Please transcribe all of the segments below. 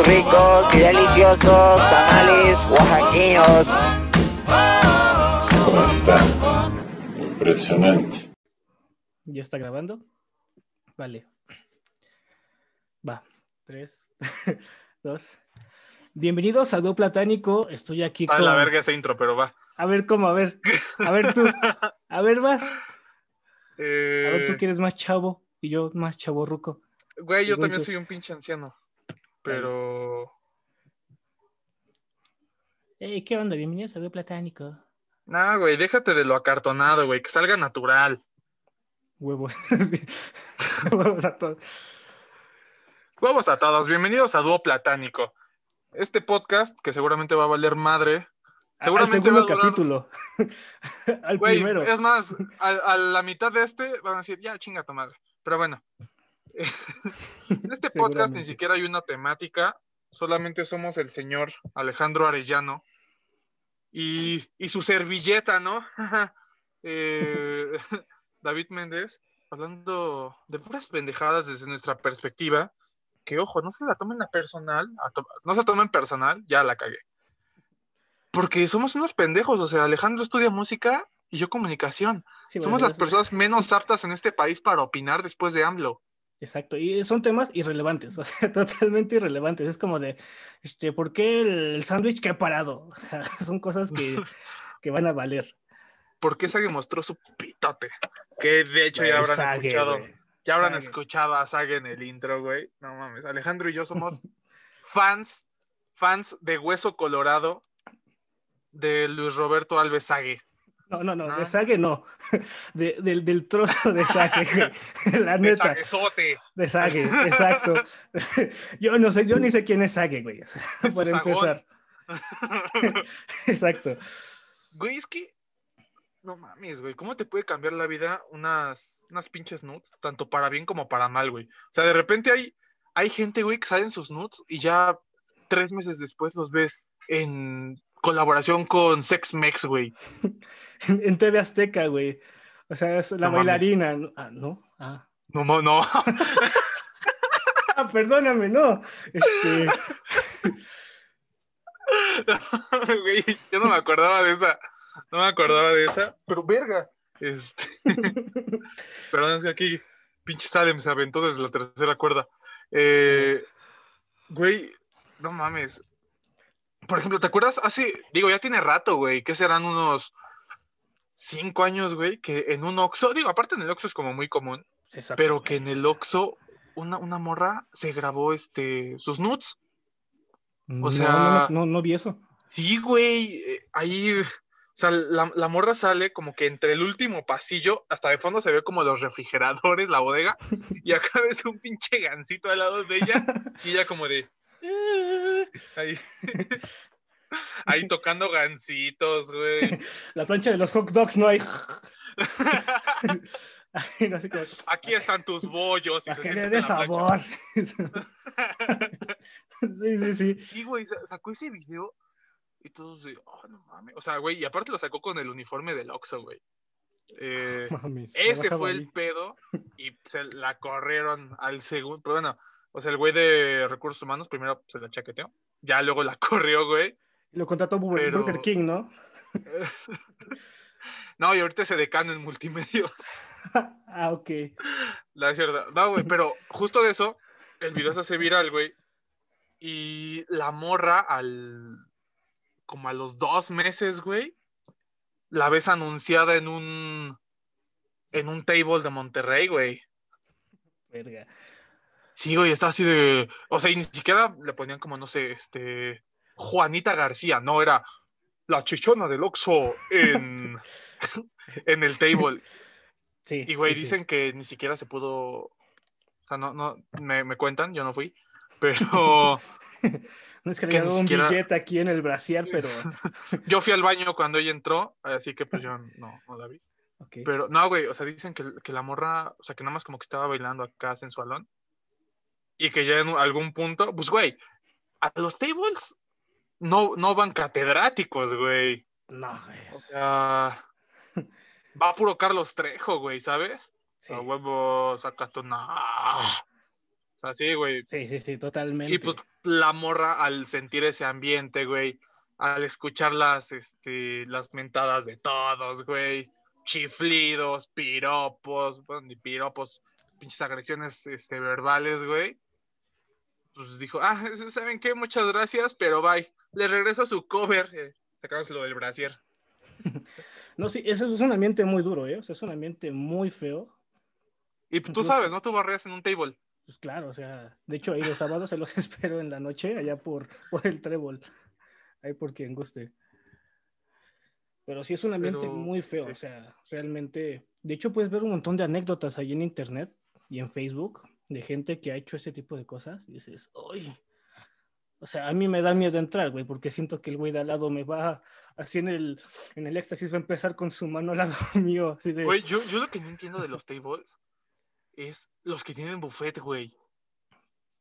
sus ricos y deliciosos tamales oaxaqueños. ¿Cómo está? Impresionante. ¿Ya está grabando? Vale. Va. Tres, dos. Bienvenidos a Do Platánico. Estoy aquí A con. la verga ese intro, pero va. A ver cómo, a ver. A ver tú. A ver, vas. A ver, tú Eh, que eres más chavo y yo más chavo ruco. Güey, yo también tú. soy un pinche anciano. Pero. Hey, ¿qué onda? Bienvenidos a Do Platánico. Nah, güey, déjate de lo acartonado, güey, que salga natural. Huevos. Huevos a todos. Huevos a todos, bienvenidos a Dúo Platánico. Este podcast, que seguramente va a valer madre. Al Seguramente segundo va a durar- capítulo. Al Güey, primero. es más, a, a la mitad de este van a decir, ya, chinga tu madre. Pero bueno, en este podcast ni siquiera hay una temática, solamente somos el señor Alejandro Arellano y, y su servilleta, ¿no? Eh, David Méndez, hablando de puras pendejadas desde nuestra perspectiva, que ojo, no se la tomen a personal, a to- no se la tomen personal, ya la cagué. Porque somos unos pendejos, o sea, Alejandro estudia música y yo comunicación. Sí, Somos las personas menos aptas en este país para opinar después de AMLO. Exacto, y son temas irrelevantes, o sea, totalmente irrelevantes. Es como de, este, ¿por qué el, sándwich que ha parado? O sea, son cosas que, que van a valer. ¿Por qué Sage mostró su pitote? Que de hecho ya Güey, habrán Sage, escuchado. Ya habrán Sage. escuchado a Sage en el intro, güey. No mames. Alejandro y yo somos fans, fans de Hueso Colorado de Luis Roberto Alves Sage. No, no, no, Ah. de Sage no, de- del, del trozo de güey. la De neta, Sagezote. de Sage, exacto. Yo no sé, yo ni sé quién es Sage, güey, sagón. empezar. Exacto. Güey, es que. No mames, güey. ¿Cómo te puede cambiar la vida unas, unas pinches nudes? Tanto para bien como para mal, güey. O sea, de repente hay, hay gente, güey, que salen sus nudes y ya tres meses después los ves en colaboración con Sex Mex, güey. En, TV Azteca, güey. O sea, es la No bailarina. ¿no? Ah, ¿no? Ah. No, no, no. Ah, perdóname, no. Este, Güey, yo no me acordaba de esa. No me acordaba de esa. Pero verga. Este. Perdón, es que aquí pinche Salem se aventó desde la tercera cuerda. Eh, güey, no mames. Por ejemplo, ¿te acuerdas? Hace, digo, ya tiene rato, güey, que serán unos cinco años, güey, que en un Oxxo, digo, aparte en el Oxxo es como muy común, exacto. pero que en el Oxxo una, una morra se grabó este, sus nudes. No, o sea- no, no, no vi eso. Sí, güey, eh, ahí, o sea, la, la morra sale como que entre el último pasillo, hasta de fondo se ve como los refrigeradores, la bodega, y acá ves un pinche gancito al lado de ella, y ella como de... Ahí, ahí tocando gancitos, güey. La plancha de los hot dogs no hay. Ay, no sé cómo- Aquí están tus bollos. y se plancha. sabor. sí, sí, sí. Sí, güey, sa- sacó ese video y todos de, oh, no mames. O sea, güey, y aparte lo sacó con el uniforme del Oxxo, güey. Eh, Mames, Ese fue ahí. el pedo y se la corrieron al segundo. Pero bueno, o sea, el güey de recursos humanos primero se la chaqueteó, ya luego la corrió, güey. Lo contrató Burger Pero- Burger King, ¿no? No, y ahorita se decana en multimedia. ah, ok. La cierta. No, güey, pero justo de eso, el video se hace viral, güey. Y la morra al. como a los dos meses, güey. La ves anunciada en un. en un table de Monterrey, güey. Verga. Sí, güey, está así de. O sea, y ni siquiera le ponían como, no sé, este. Juanita García, no, era la chichona del Oxxo en. en el table. Sí. Y, güey, sí, sí. dicen que ni siquiera se pudo. O sea, no, no, me, me cuentan, yo no fui. Pero No es que que le dado un siquiera- billete aquí en el brasier, pero. yo fui al baño cuando ella entró, así que pues yo no, no la vi. Pero no, güey, o sea, dicen que, que la morra, o sea, que nada más como que estaba bailando acá sensualón. Y que ya en algún punto, pues, güey, a los tables no, no van catedráticos, güey. No, güey. O sea, va puro Carlos Trejo, güey, ¿sabes? Sí. A huevo, sácate una. sea, sí, güey. Sí, sí, sí, totalmente. Y pues la morra al sentir ese ambiente, güey, al escuchar las, este, las mentadas de todos, güey, chiflidos, piropos, bueno, ni piropos, pinches agresiones este, verbales, güey. Pues dijo, ah, ¿saben qué? Muchas gracias, pero bye. Les regreso su cover. Eh, sacándoselo del brasier. No, sí, eso es un ambiente muy duro, ¿eh? O sea, es un ambiente muy feo. Y tú sabes, ¿no? Tú barreas en un table. Pues claro, o sea, de hecho ahí los sábados se los espero en la noche, allá por, por el trébol, ahí por quien guste. Pero sí es un ambiente Pero, muy feo, sí. o sea, realmente, de hecho puedes ver un montón de anécdotas ahí en internet y en Facebook de gente que ha hecho ese tipo de cosas y dices, ¡ay! O sea, a mí me da miedo entrar, güey, porque siento que el güey de al lado me va, así en el, en el éxtasis va a empezar con su mano al lado mío, así de... Güey, yo, yo lo que no entiendo de los tables es los que tienen buffet, güey.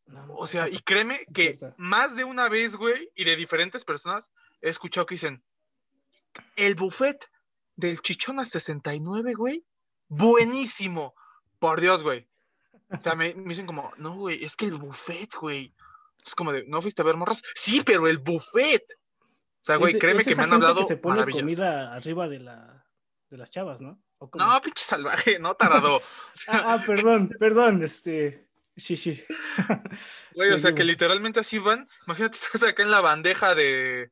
no, no, O sea, no, y créeme que más de una vez, güey, y de diferentes personas, he escuchado que dicen, el buffet del Chichona 69, güey, buenísimo. Por Dios, güey. O sea, me, me dicen como, no, güey, es que el buffet, güey. Es como de, ¿no fuiste a ver morras? Sí, pero el buffet. O sea, güey, créeme es que me han hablado que se pone maravillas. comida arriba de, la, de las chavas, ¿no? No, pinche salvaje, no tarado. O sea, Ah, ah, perdón, perdón, este. Sí, sí. Güey, o sea, que literalmente así van. Imagínate, estás acá en la bandeja de.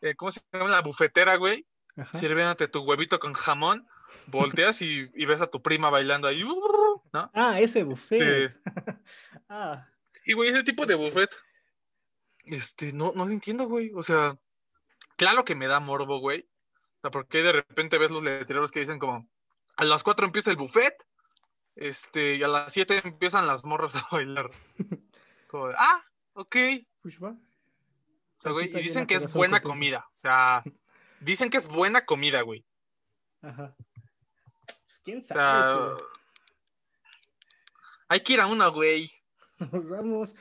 eh, ¿Cómo se llama? La bufetera, güey. Sirviéndote tu huevito con jamón. Volteas y, y ves a tu prima bailando ahí. ¿No? Ah, ese buffet. Sí. ah, Y, güey, ese tipo de buffet. Este, no, no lo entiendo, güey. O sea, claro que me da morbo, güey. O sea, porque de repente ves los letreros que dicen como. A las 4 empieza el buffet. Este, y a las 7 empiezan las morras a bailar. Como ah, ok. pues va. O sea, güey, y dicen que es buena comida. O sea, dicen que es buena comida, güey. Ajá. O sea, hay que ir a una, güey. pero Vamos.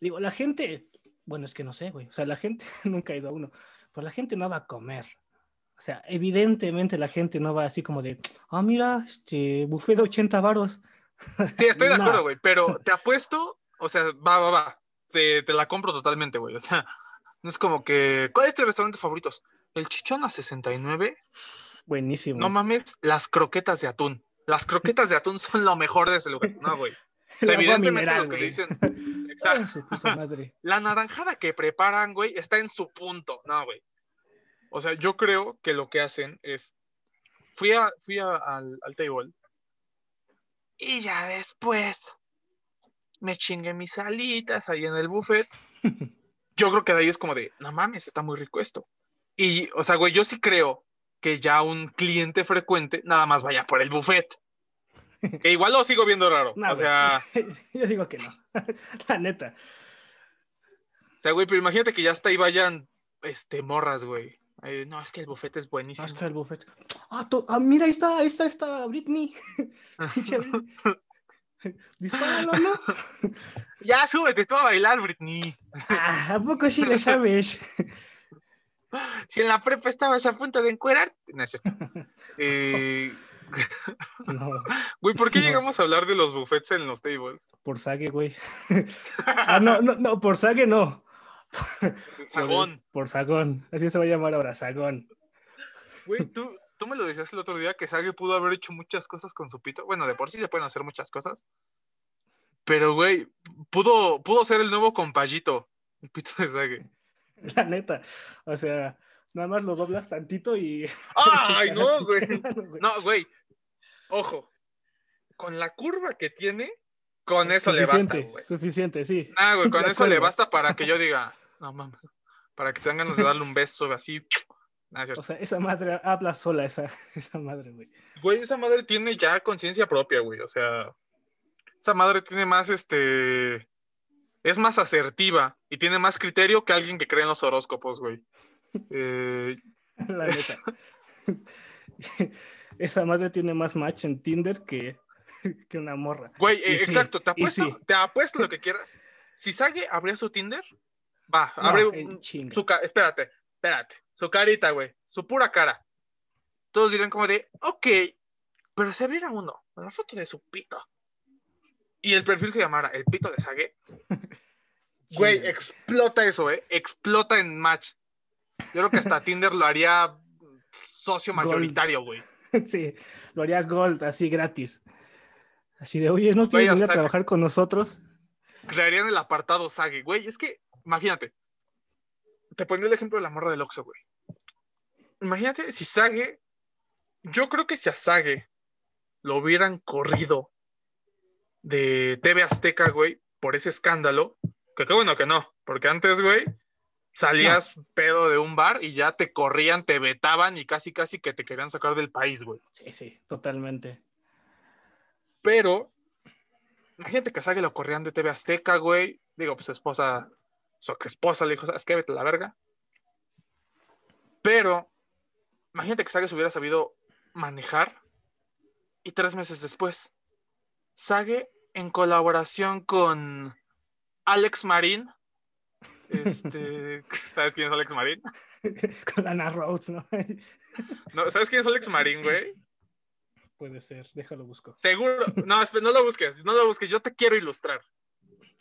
Digo, la gente. Bueno, es que no sé, güey. O sea, la gente nunca ha ido a uno. Pues la gente no va a comer. O sea, evidentemente la gente no va así como de, ah, mira, este buffet de 80 varos. Sí, estoy de acuerdo, güey. Pero te apuesto, o sea, va, va, va. Te, te la compro totalmente, güey. O sea, no es como que. ¿Cuál es tu restaurante favoritos? El Chichona 69. Buenísimo. No mames, las croquetas de atún. Las croquetas de atún son lo mejor de ese lugar. No, güey. O sea, evidentemente mineral, los que le dicen. Exacto. su puta madre. La naranjada que preparan, güey, está en su punto. No, güey. O sea, yo creo que lo que hacen es. Fui, a, fui a- al, al table. Y ya después. Me chingué mis alitas ahí en el buffet. Yo creo que de ahí es como de, no mames, está muy rico esto. Y, o sea, güey, yo sí creo que ya un cliente frecuente nada más vaya por el buffet. Que igual lo sigo viendo raro. No, o güey. sea. yo digo que no. La neta. O sea, güey, pero imagínate que ya hasta ahí vayan este, morras, güey. Eh, no, es que el buffet es Ah, buenísimo. es que el buffet. Ah, to- ah, mira, ahí está, ahí está, está Britney. Dispáralo, ¿no? ya, súbete tú a bailar, Britney. Ah, ¿A poco sí le sabes? Si en la prepa estabas a punto de encuerar. No es cierto. Eh, No, güey, ¿por qué No. llegamos a hablar de los buffets en los tables? por sague, güey. Ah, no, no, no, por sague no. Por, Sagón. por sagón. Así se va a llamar ahora, sagón. Güey, tú, tú me lo decías el otro día que Sage pudo haber hecho muchas cosas con su pito. Bueno, de por sí se pueden hacer muchas cosas. Pero, güey, pudo, pudo ser el nuevo compayito. El pito de Sage. La neta. O sea, nada más lo doblas tantito y. ¡Ay, no, güey! No, güey. Ojo. Con la curva que tiene, con eso le basta, Suficiente, güey. suficiente, sí. Ah, güey, con De eso le basta para que yo diga, no mames, para que tengan ganas de darle un beso así. O sea, esa madre habla sola, esa, esa madre, güey. Güey, esa madre tiene ya conciencia propia, güey. O sea, esa madre tiene más, este, es más asertiva y tiene más criterio que alguien que cree en los horóscopos, güey. Eh, La Es- neta. Esa madre tiene más match en Tinder que, que una morra. güey, eh, sí, exacto, te apuesto, sí. te apuesto lo que quieras. Si Sage abría su Tinder, va, No, abre su espérate, espérate, su carita, güey, su pura cara. Todos dirían como de, ok, pero si abriera uno, la foto de su pito. Y el perfil se llamara El Pito de Sage, güey, explota eso, ¿eh? Explota en match. Yo creo que hasta Tinder lo haría socio mayoritario, güey. Sí, lo haría Gold, así gratis. Así de, oye, ¿no quieres venir a trabajar con nosotros? Crearían el apartado Sage, güey. Es que, imagínate. Te ponía el ejemplo de la morra del Oxxo, güey. Imagínate si Sage. Yo creo que si a Sage lo hubieran corrido de TV Azteca, güey, por ese escándalo, que qué bueno que no, porque antes, güey, salías pedo de un bar y ya te corrían, te vetaban y casi, casi que te querían sacar del país, güey. Sí, sí, totalmente. Pero, imagínate que Sage lo corrían de TV Azteca, güey. Digo, pues su esposa, su ex esposa le dijo, ¿sabes qué? Vete a la verga. Pero, imagínate que Sage se hubiera sabido manejar y tres meses después, Sage en colaboración con Alex Marín. Este, ¿sabes quién es Alex Marín? con Ana Rhodes, ¿no? No, ¿Sabes quién es Alex Marín, güey? Puede ser, déjalo busco. Seguro. No, no lo busques, no lo busques. Yo te quiero ilustrar.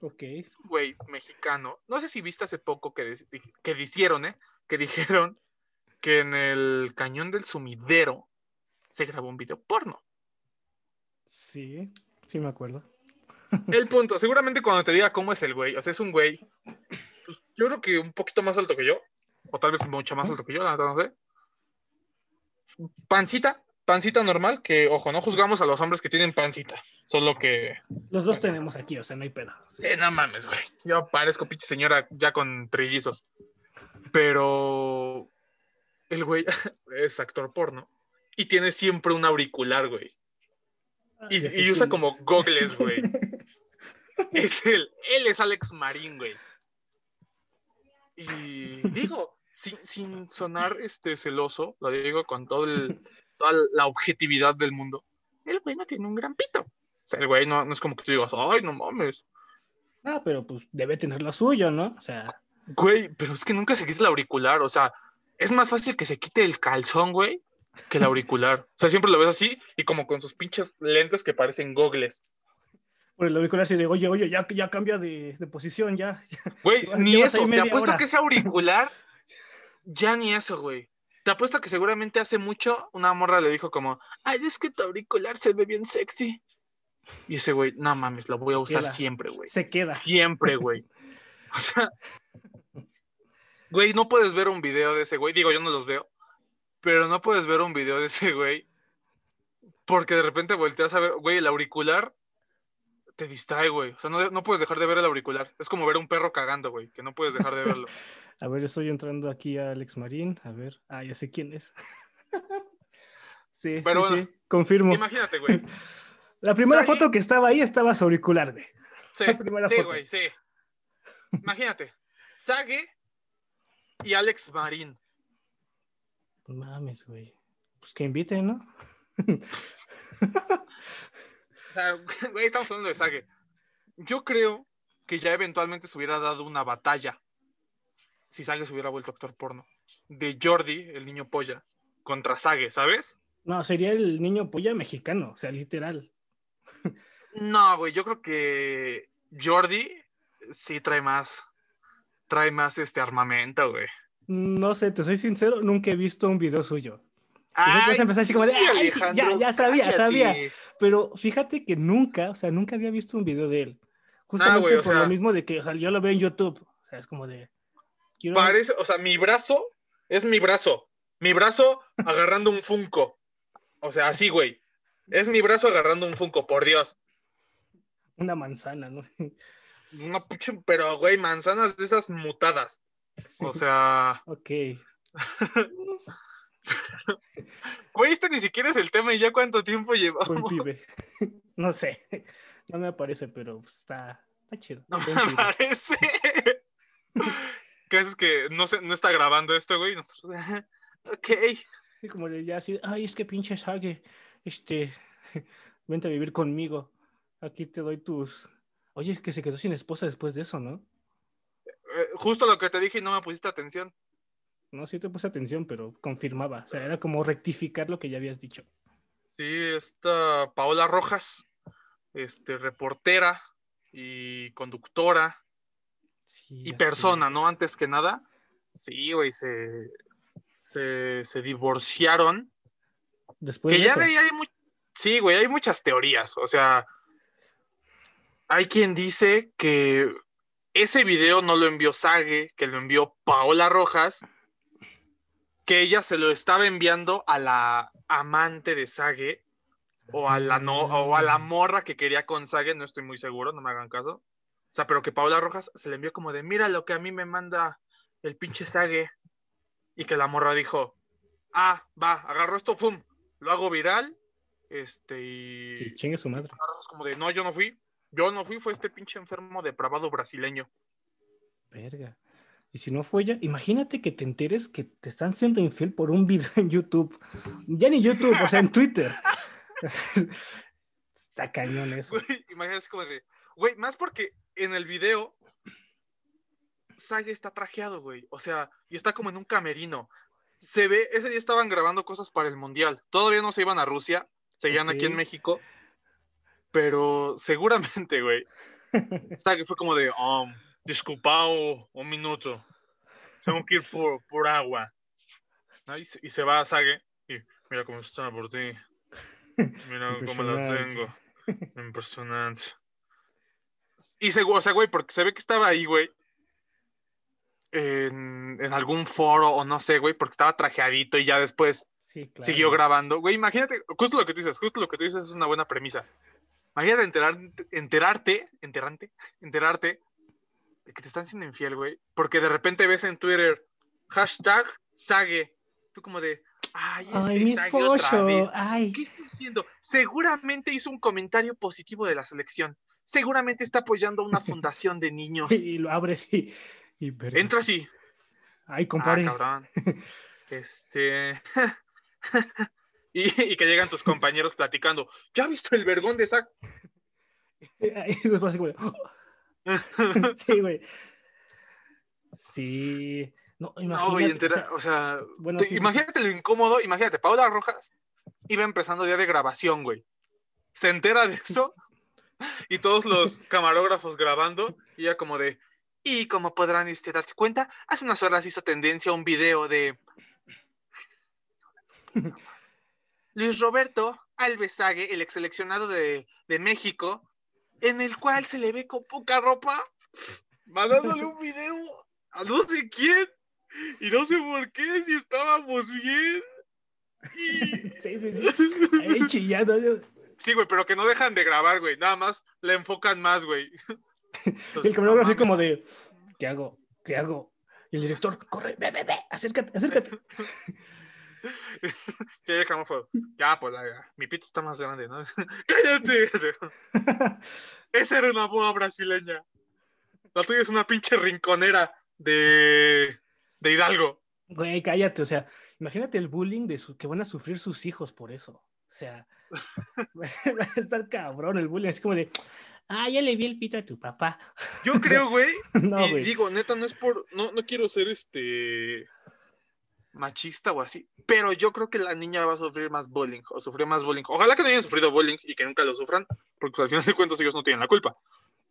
Ok. un güey mexicano. No sé si viste hace poco que, que dijeron, ¿eh? Que dijeron que en el cañón del sumidero se grabó un video porno. Sí, sí me acuerdo. El punto, seguramente cuando te diga cómo es el güey, o sea, es un güey, pues, yo creo que un poquito más alto que yo, o tal vez mucho más alto que yo, no sé. Pancita, pancita normal, que ojo, no juzgamos a los hombres que tienen pancita, solo que Los dos tenemos aquí, o sea, no hay pedo. Sí. Sí, no mames, güey. Yo parezco pinche señora ya con trillizos. Pero el güey es actor porno y tiene siempre un auricular, güey. Y, usa como es. gogles, güey. Es él. Él es Alex Marín, güey. Y digo, sin, sin sonar este celoso, lo digo con todo el, toda la objetividad del mundo. El güey no tiene un gran pito. O sea, el güey no, no es como que tú digas, ay, no mames. Ah, pero pues debe tener lo suyo, ¿no? O sea, Güey, pero es que nunca se quita el auricular. O sea, es más fácil que se quite el calzón, güey, que el auricular. O sea, siempre lo ves así y como con sus pinches lentes que parecen gogles. por el auricular sí de, oye, oye, ya, ya cambia de, de posición, ya. ya". Güey, ni eso. Te apuesto hora. que ese auricular, ya ni eso, güey. Te apuesto que seguramente hace mucho una morra le dijo como, ay, es que tu auricular se ve bien sexy. Y ese güey, no mames, lo voy a usar Queda. siempre, güey. Se queda. Siempre, güey. O sea, güey, no puedes ver un video de ese güey. Digo, yo no los veo. Pero no puedes ver un video de ese güey. Porque de repente volteas a ver, güey, el auricular te distrae, güey. O sea, no, no puedes dejar de ver el auricular. Es como ver un perro cagando, güey, que no puedes dejar de verlo. A ver, estoy entrando aquí a Alex Marín. A ver, ah, ya sé quién es. sí, Pero sí, bueno, sí, confirmo. Imagínate, güey. La primera foto que estaba ahí estaba su auricular, güey. Sí, La primera sí, foto. güey, sí. Imagínate. Sage y Alex Marín. Mames, güey. Pues que inviten, ¿no? O sea, güey, estamos hablando de Sage. Yo creo que ya eventualmente se hubiera dado una batalla si Sage se hubiera vuelto actor porno. De Jordi, el niño polla, contra Sage, ¿sabes? No, sería el niño polla mexicano, o sea, literal. No, güey, yo creo que Jordi sí trae más. Trae más este armamento, güey. No sé, te soy sincero, nunca he visto un video suyo. Ay, así como de, sí, "Ay, sí, ya- sabía, cállate". sabía. Pero fíjate que nunca, o sea, nunca había visto un video de él. Justamente por sea- lo mismo de que, o sea, yo lo veo en YouTube. O sea, es como de. Quiero... Parece, o sea, mi brazo es mi brazo. Mi brazo agarrando un Funko. O sea, así, güey. Es mi brazo agarrando un Funko, por Dios. Una manzana, ¿no? Una pucha, pero, güey, manzanas de esas mutadas. O sea, ok. güey, este ni siquiera es el tema y ya cuánto tiempo Buen llevamos. pibe. No sé. No me aparece, pero está, está chido. No me pibe. parece. ¿Qué es que no, se, no está grabando esto, güey? Nosotros, ok. Y como de ya así, ay, es que pinche Sage, este, vente a vivir conmigo. Aquí te doy tus. Oye, es que se quedó sin esposa después de eso, ¿no? Eh, justo lo que te dije y no me pusiste atención. No, sí te puse atención, pero confirmaba. O sea, era como rectificar lo que ya habías dicho. Sí, esta Paola Rojas este, reportera y conductora Sí, y persona. ¿no? Antes que nada. Sí, güey, se, se, se divorciaron. Después que de ya eso. de ahí hay mu- Sí, güey, hay muchas teorías. O sea, hay quien dice que ese video no lo envió Sage, que lo envió Paola Rojas, que ella se lo estaba enviando a la amante de Sage o a la no o a la morra que quería con Sage, no estoy muy seguro, no me hagan caso. O sea, pero que Paola Rojas se le envió como de, mira lo que a mí me manda el pinche Sage. Y que la morra dijo, ah, va, agarro esto, fum, lo hago viral. Este, y, Y chingue su madre. Paola Rojas como de, no, yo no fui, yo no fui, fue este pinche enfermo depravado brasileño. Verga. Y si no fue ella, imagínate que te enteres que te están siendo infiel por un video en YouTube. Ya ni YouTube, o sea, en Twitter. Está cañón eso. Güey, imagínate como de, güey, más porque en el video Sage está trajeado, güey. O sea, y está como en un camerino. Se ve, ese día estaban grabando cosas para el mundial. Todavía no se iban a Rusia, seguían aquí en. México. Pero seguramente, güey. Sage fue como de, um, disculpao un minuto. Tengo que ir por, por agua. ¿No? Y, se, y se va a Sage y mira cómo está por ti. Mira cómo la tengo. Impresionante. Y seguro, o sea, güey, porque se ve que estaba ahí, güey. En, en algún foro o no sé, güey, porque estaba trajeadito y ya después Sí, claro. siguió grabando. Güey, imagínate, justo lo que tú dices, justo lo que tú dices es una buena premisa. Imagínate enterar, enterarte, enterarte, enterarte de que te están siendo infiel, güey. Porque de repente ves en Twitter hashtag Sage. Tú como de, ay, este Ay, mi otra vez. Ay. ¿Qué está haciendo? Seguramente hizo un comentario positivo de la selección. Seguramente está apoyando a una fundación de niños. Y lo abres y. Entra así. Ay, Ah, compadre. cabrón. Este. y, y que llegan tus compañeros platicando. ¿Ya visto el vergón de Zac? Ay, eso es así, güey. sí, güey. Sí. No, imagínate. No, güey, o sea, o sea, bueno, te- sí, sí, sí. imagínate lo incómodo, imagínate, Paula Rojas iba empezando día de grabación, güey. Se entera de eso y todos los camarógrafos grabando y ya como de, y como podrán este, darse cuenta, hace unas horas hizo tendencia un video de Luis Roberto Alves Sague, el ex seleccionado de, de México, en el cual se le ve con poca ropa, mandándole un video a no sé quién, y no sé por qué, si estábamos bien. Y... Sí, sí, sí. Ahí chillando. Sí, güey, pero que no dejan de grabar, güey, nada más le enfocan más, güey. El camarógrafo así como de, ¿qué hago? ¿Qué hago? Y el director, corre, ve, ve, ve, acércate, acércate. Que ya dejamos fue, ya, pues, la- mi pito está más grande, ¿no? ¡Cállate! Esa era una boda brasileña. La tuya es una pinche rinconera de, de Hidalgo. Güey, cállate, o sea, imagínate el bullying de su, que van a sufrir sus hijos por eso. O sea, va a estar cabrón el bullying, es como de, ah, ya le vi el pito a tu papá. Yo creo, güey, No, y güey. digo, neta, no es por, no, no quiero ser este machista o así, pero yo creo que la niña va a sufrir más bullying, o sufrió más bullying. Ojalá que no hayan sufrido bullying y que nunca lo sufran, porque al final de cuentas ellos no tienen la culpa.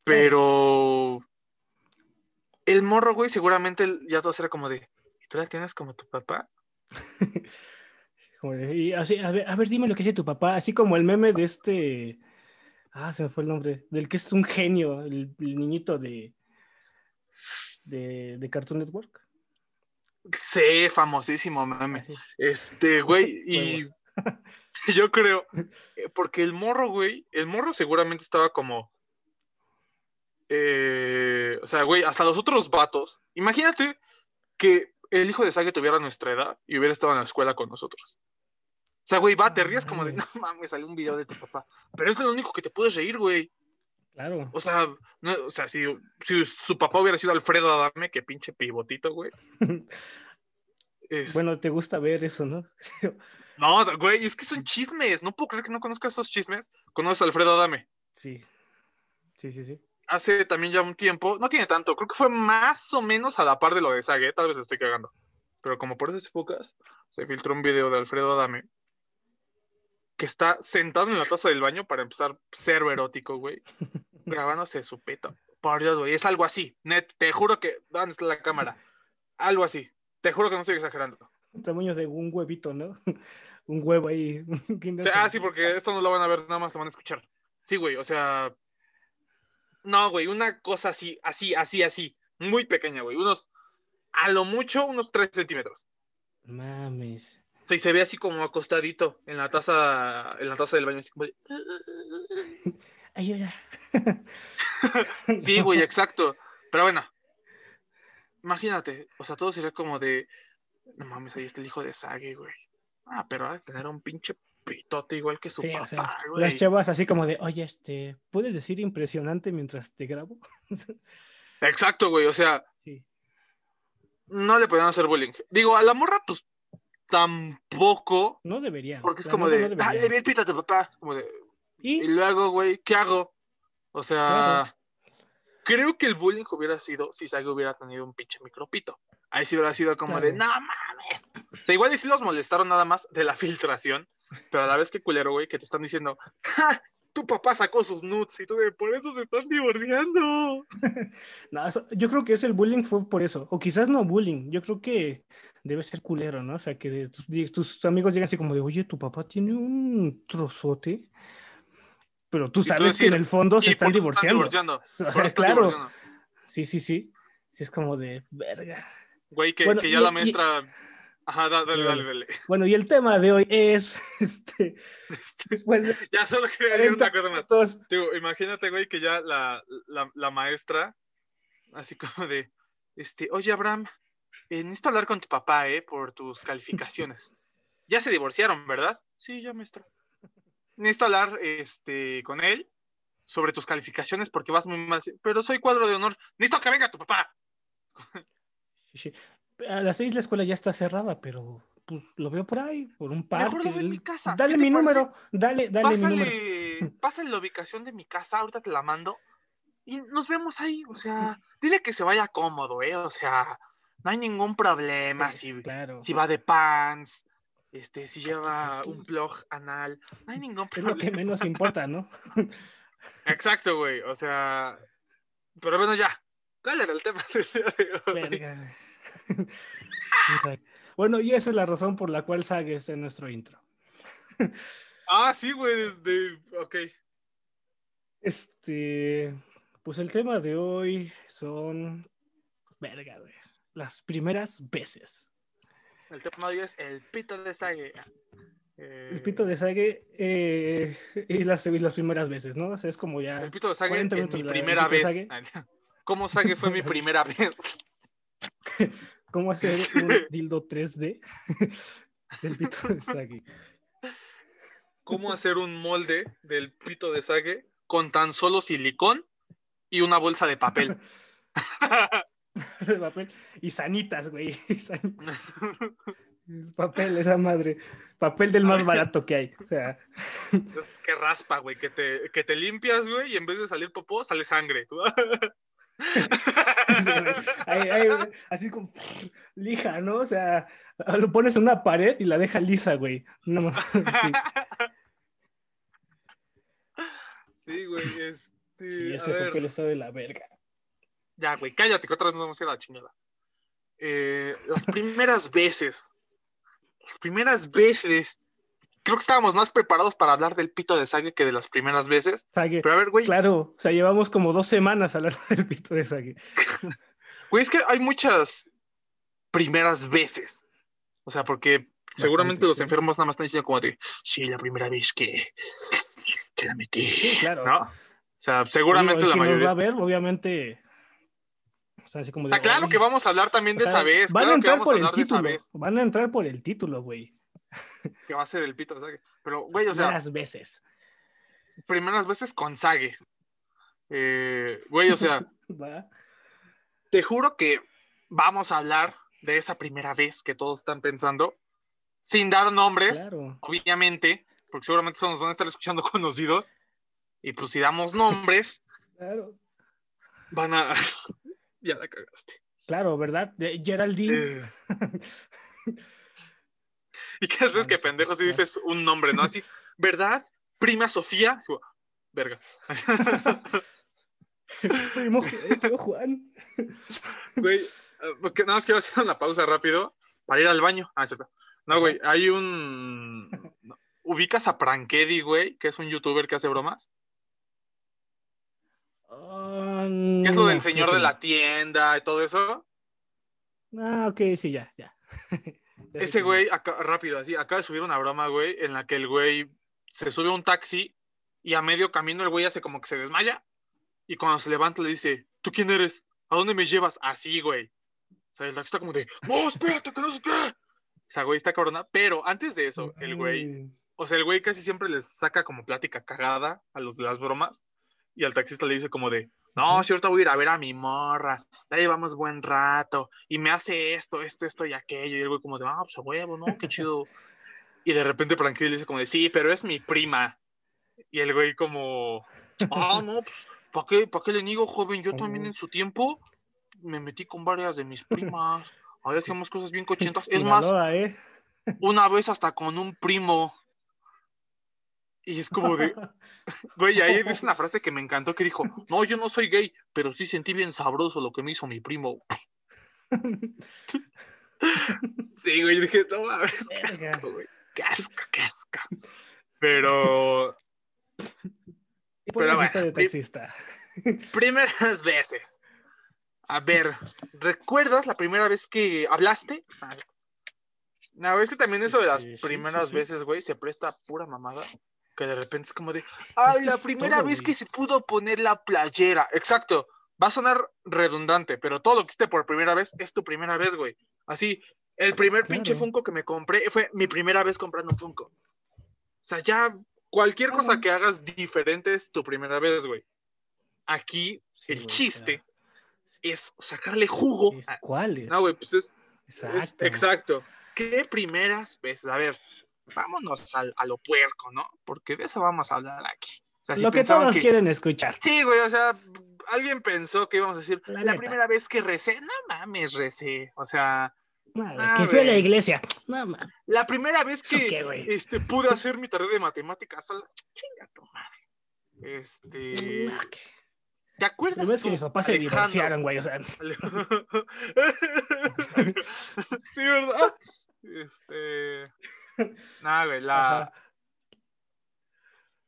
Pero el morro, güey, seguramente ya todo será como de, ¿y tú la tienes como tu papá? Y así, a, ver, a ver, dime lo que dice tu papá, así como el meme de este, ah, se me fue el nombre, del que es un genio, el, el niñito de, de, de Cartoon Network. Sí, famosísimo meme. Este, güey, y yo creo, eh, porque el morro, güey, el morro seguramente estaba como, eh, o sea, güey, hasta los otros vatos, imagínate que el hijo de Sage tuviera nuestra edad y hubiera estado en la escuela con nosotros. O sea, güey, va, te rías como de, no mames. mames, salió un video de tu papá. Pero es lo único que te puedes reír, güey. Claro. O sea, no, o sea si, si su papá hubiera sido Alfredo Adame, que pinche pivotito, güey. Es- Bueno, te gusta ver eso, ¿no? No, güey, es que son chismes. No puedo creer que no conozcas esos chismes. Conoces a Alfredo Adame. Sí. Sí, sí, sí. Hace también ya un tiempo, no tiene tanto, creo que fue más o menos a la par de lo de Sague, tal vez estoy cagando. Pero como por esas épocas se filtró un video de Alfredo Adame que está sentado en la taza del baño para empezar cero erótico, güey, grabándose su pito. Por Dios, güey, es algo así. Net, te juro que. ¿Dónde está la cámara? Algo así. Te juro que no estoy exagerando. Tamaño de un huevito, ¿no? un huevo ahí. O sea, ah, sí, porque esto no lo van a ver, nada más lo van a escuchar. Sí, güey, o sea. No, güey, una cosa así, así, así, así. Muy pequeña, güey. Unos. A lo mucho, unos 3 centímetros. Mames. Y se ve así como acostadito en la taza, en la taza del baño, así como Ayuda. Sí, güey, exacto. Pero bueno, imagínate, o sea, todo sería como de, no mames, ahí está el hijo de Sage, güey. Ah, pero ha de tener un pinche pitote igual que su Sí, papá, o sea, güey. las chavas así como de, oye, este, ¿puedes decir impresionante mientras te grabo? Exacto, güey, o sea, Sí. no le podían hacer bullying. Digo, a la morra, pues, tampoco, No deberían. porque es como de, no dale, el pito a tu papá. Como de, Y y luego, güey, ¿qué hago? O sea, Claro. creo que el bullying hubiera sido si Sage hubiera tenido un pinche micropito. Ahí sí hubiera sido como de, no Claro. mames. O sea, igual y sí los molestaron nada más de la filtración, pero a la vez que culero, güey, que te están diciendo, ¡ja! Tu papá sacó sus nudes y tú de, por eso se están divorciando. No, eso- yo creo que eso el bullying fue por eso. O quizás no bullying. Yo creo que debe ser culero, ¿no? O sea, que tus, tus amigos llegan así como de, oye, tu papá tiene un trozote. Pero tú tú sabes que en el fondo se están divorciando. O sea, están claro. divorciando. Sí, sí, sí. Sí, es como de, verga. Güey, que, Bueno, que ya y- la y- maestra. Ajá, da- dale, dale, dale. Bueno, y el tema de hoy es, este, después de Ya solo quería decir 40 una cosa más. Digo, imagínate, güey, que ya la, la, la maestra, así como de, este, oye, Abraham, eh, necesito hablar con tu papá, ¿eh? Por tus calificaciones. ya se divorciaron, ¿verdad? Sí, ya, maestra. Necesito hablar, este, con él sobre tus calificaciones porque vas muy mal. Pero soy cuadro de honor. Necesito que venga tu papá. Sí, sí. A las seis la escuela ya está cerrada, pero pues lo veo por ahí, por un parque. Mejor lo veo en mi casa. Dale ¿Qué te mi parece? número, dale, dale mi número. Pásale, pásale la ubicación de mi casa, ahorita te la mando. Y nos vemos ahí, o sea, dile que se vaya cómodo, ¿eh? O sea, no hay ningún problema Sí, si, claro. si va de pants, este, si lleva un plug anal, no hay ningún Es lo que problema. menos importa, ¿no? Exacto, güey, o sea, pero bueno, ya. ¿Cuál era el tema del día de hoy? Verga. Bueno, y esa es la razón por la cual Sage está en nuestro intro. Ah, sí, güey, desde, ok. Este, pues el tema de hoy son, verga, güey, las primeras veces. El tema de hoy es el pito de Sage. Eh, El pito de Sage eh, y, las, y las primeras veces, ¿no? O sea, es como ya... El pito de Sage 40 en minutos mi la- primera vez. Sage. ¿Cómo Sage fue mi primera vez? ¿Cómo hacer un dildo 3D del pito de Sage? ¿Cómo hacer un molde del pito de Sage con tan solo silicón y una bolsa de papel? de papel y sanitas, güey. y Papel, esa madre. Papel del más barato que hay. O sea, es que raspa, güey, que te, que te limpias, güey, y en vez de salir popó, sale sangre. ahí- ahí, así como lija, ¿no? O sea, lo pones en una pared y la deja lisa, güey. No, sí. Sí, güey, este, Sí, a ese ver. papel está de la verga. Ya, güey, cállate, que otra vez nos vamos a ir a la chingada. Eh, las primeras veces, las primeras veces, creo que estábamos más preparados para hablar del pito de Sage que de las primeras veces. Sage, Pero a ver, güey, claro, o sea, llevamos como dos semanas hablando del pito de Sage. güey, es que hay muchas primeras veces. O sea, porque seguramente los sí. enfermos nada más están diciendo como de, sí, la primera vez que, que la metí. Sí, claro. ¿No? O sea, seguramente Digo, la mayoría. va a ver, obviamente. O sea, así como de, Está claro que vamos a hablar también de O sea, esa vez. Van claro a que entrar vamos a por el título. Van a entrar por el título, güey. Que va a ser el pito de Sage. Pero, güey, o sea, Primeras veces. primeras veces con Sage. Eh, güey, o sea, te juro que vamos a hablar de esa primera vez que todos están pensando, sin dar nombres, Claro. obviamente, porque seguramente solo nos van a estar escuchando conocidos. Y pues si damos nombres, Claro. van a... ya la cagaste. Claro, ¿verdad? De Geraldine. Eh. ¿Y qué haces Ah, que pendejo si dices un nombre, no? Así, ¿verdad? Prima Sofía. Verga. Primo, eh, Juan. Güey, eh, porque nada más quiero hacer una pausa rápido para ir al baño. Ah, es cierto. No, güey, hay un. ¿Ubicas a Prankedy, güey? Que es un youtuber que hace bromas. Ah, ¿Qué es lo del señor de la tienda y todo eso? Ah, ok, sí, ya, ya. Ese güey, acá- rápido, así, acaba de subir una broma, güey, en la que el güey se sube a un taxi y a medio camino el güey hace como que se desmaya y cuando se levanta le dice, ¿tú quién eres? ¿A dónde me llevas? Así, güey. O sea, el taxi está como de, no, espérate, que no sé qué. O sea, güey, está cabrona. Pero antes de eso, el güey, o sea, el güey casi siempre les saca como plática cagada a los de las bromas y al taxista le dice como de, no, si ahorita voy a ir a ver a mi morra, ya llevamos buen rato y me hace esto, esto, esto y aquello. Y el güey como de, ah, pues a huevo, ¿no? Qué chido. Y de repente Frankie le dice como de, sí, pero es mi prima. Y el güey como, ah, no, pues, ¿para qué, ¿para qué le niego, joven? Yo también en su tiempo me metí con varias de mis primas. Ahora hacíamos cosas bien cochentas. Es más, ¿eh? una vez hasta con un primo. Y es como de, güey, ahí dice una frase que me encantó que dijo, no, yo no soy gay, pero sí sentí bien sabroso lo que me hizo mi primo. Sí, güey, dije, no mames, qué Verga. asco, güey. Qué asco. Pero Y por Pero bueno, de taxista. primeras veces. A ver, ¿recuerdas la primera vez que hablaste? No, es que también eso de las primeras veces, güey, se presta pura mamada. Que de repente es como de, ay, la es primera vez que se pudo poner la playera. Exacto. Va a sonar redundante, pero todo lo que hiciste por primera vez es tu primera vez, güey. Así, el primer pinche Claro. Funko que me compré fue mi primera vez comprando un Funko. O sea, ya cualquier cosa que hagas diferente es tu primera vez, güey. Aquí Sí, el güey, chiste es sacarle jugo. es- a- ¿Cuál es? No, güey, pues es, es- Exacto. exacto. ¿Qué primeras veces? A ver, vámonos al- a lo puerco, ¿no? Porque de eso vamos a hablar aquí. O sea, si Lo que todos que- quieren escuchar. Sí, güey, o sea, alguien pensó que íbamos a decir, La la, primera vez que recé, no mames, recé. O sea, Madre, Ah, que fui a la iglesia. No, ma- la primera vez ¿Eso que este, pude hacer mi tarea de matemáticas sola, chinga tu madre. Este, ¿te acuerdas Lo ves que mis papás se divorciaron, güey. O sea, sí, ¿verdad? Este. Nada, güey, la.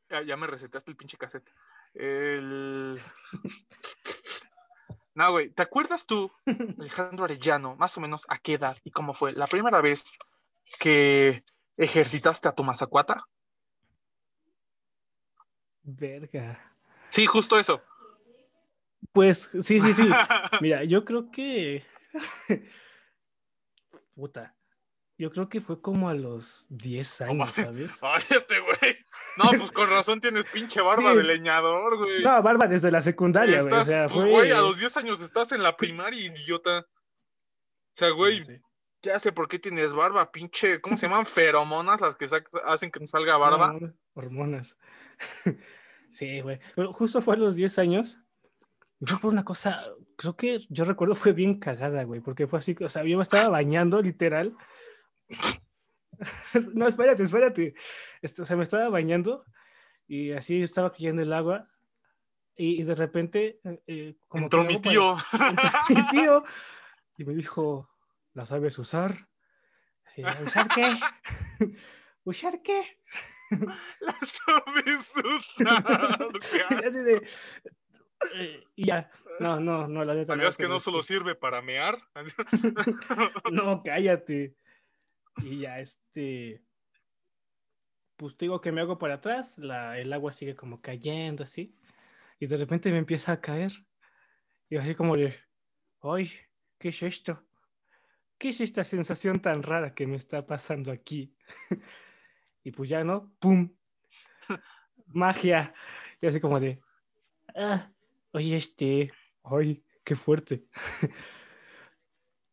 Ya, ya me recetaste el pinche cassette. El. No, güey, ¿te acuerdas tú, Alejandro Arellano, más o menos a qué edad y cómo fue la primera vez que ejercitaste a tu mazacuata? verga. Sí, justo eso. Pues sí, sí, sí. Mira, yo creo que. Puta. Yo creo que fue como a los 10 años, ¿sabes? Ay, este güey. No, pues con razón tienes pinche barba Sí. de leñador, güey. No, barba desde la secundaria, güey. O sea, pues, fue. güey, a los 10 años estás en la primaria, idiota. O sea, güey, Sí, sí. ya sé por qué tienes barba, pinche, ¿cómo se llaman? Feromonas las que hacen que salga barba. No, hormonas. Sí, güey. Pero justo fue a los 10 años. y Fue por una cosa, creo que yo recuerdo fue bien cagada, güey, porque fue así, o sea, yo me estaba bañando, literal. No, espérate, espérate. Esto, o sea, me estaba bañando y así estaba cayendo el agua y, y de repente... eh, eh, como Entró que mi tío. para- mi tío y me dijo, ¿la sabes usar? Así, ¿Usar qué? ¿Usar qué? La sabes usar. Y así de. eh, y ya. No, no, no, la neta. ¿Sabías que pero no solo este, sirve para mear? No, cállate. Y ya, este. Pues digo que me hago para atrás, la, el agua sigue como cayendo así. Y de repente me empieza a caer. Y así como de. ¡Ay! ¿Qué es esto? ¿Qué es esta sensación tan rara que me está pasando aquí? y pues ya, ¿no? ¡Pum! Magia. Y así como de. Ah, oye, este. ¡Ay! ¡Qué fuerte!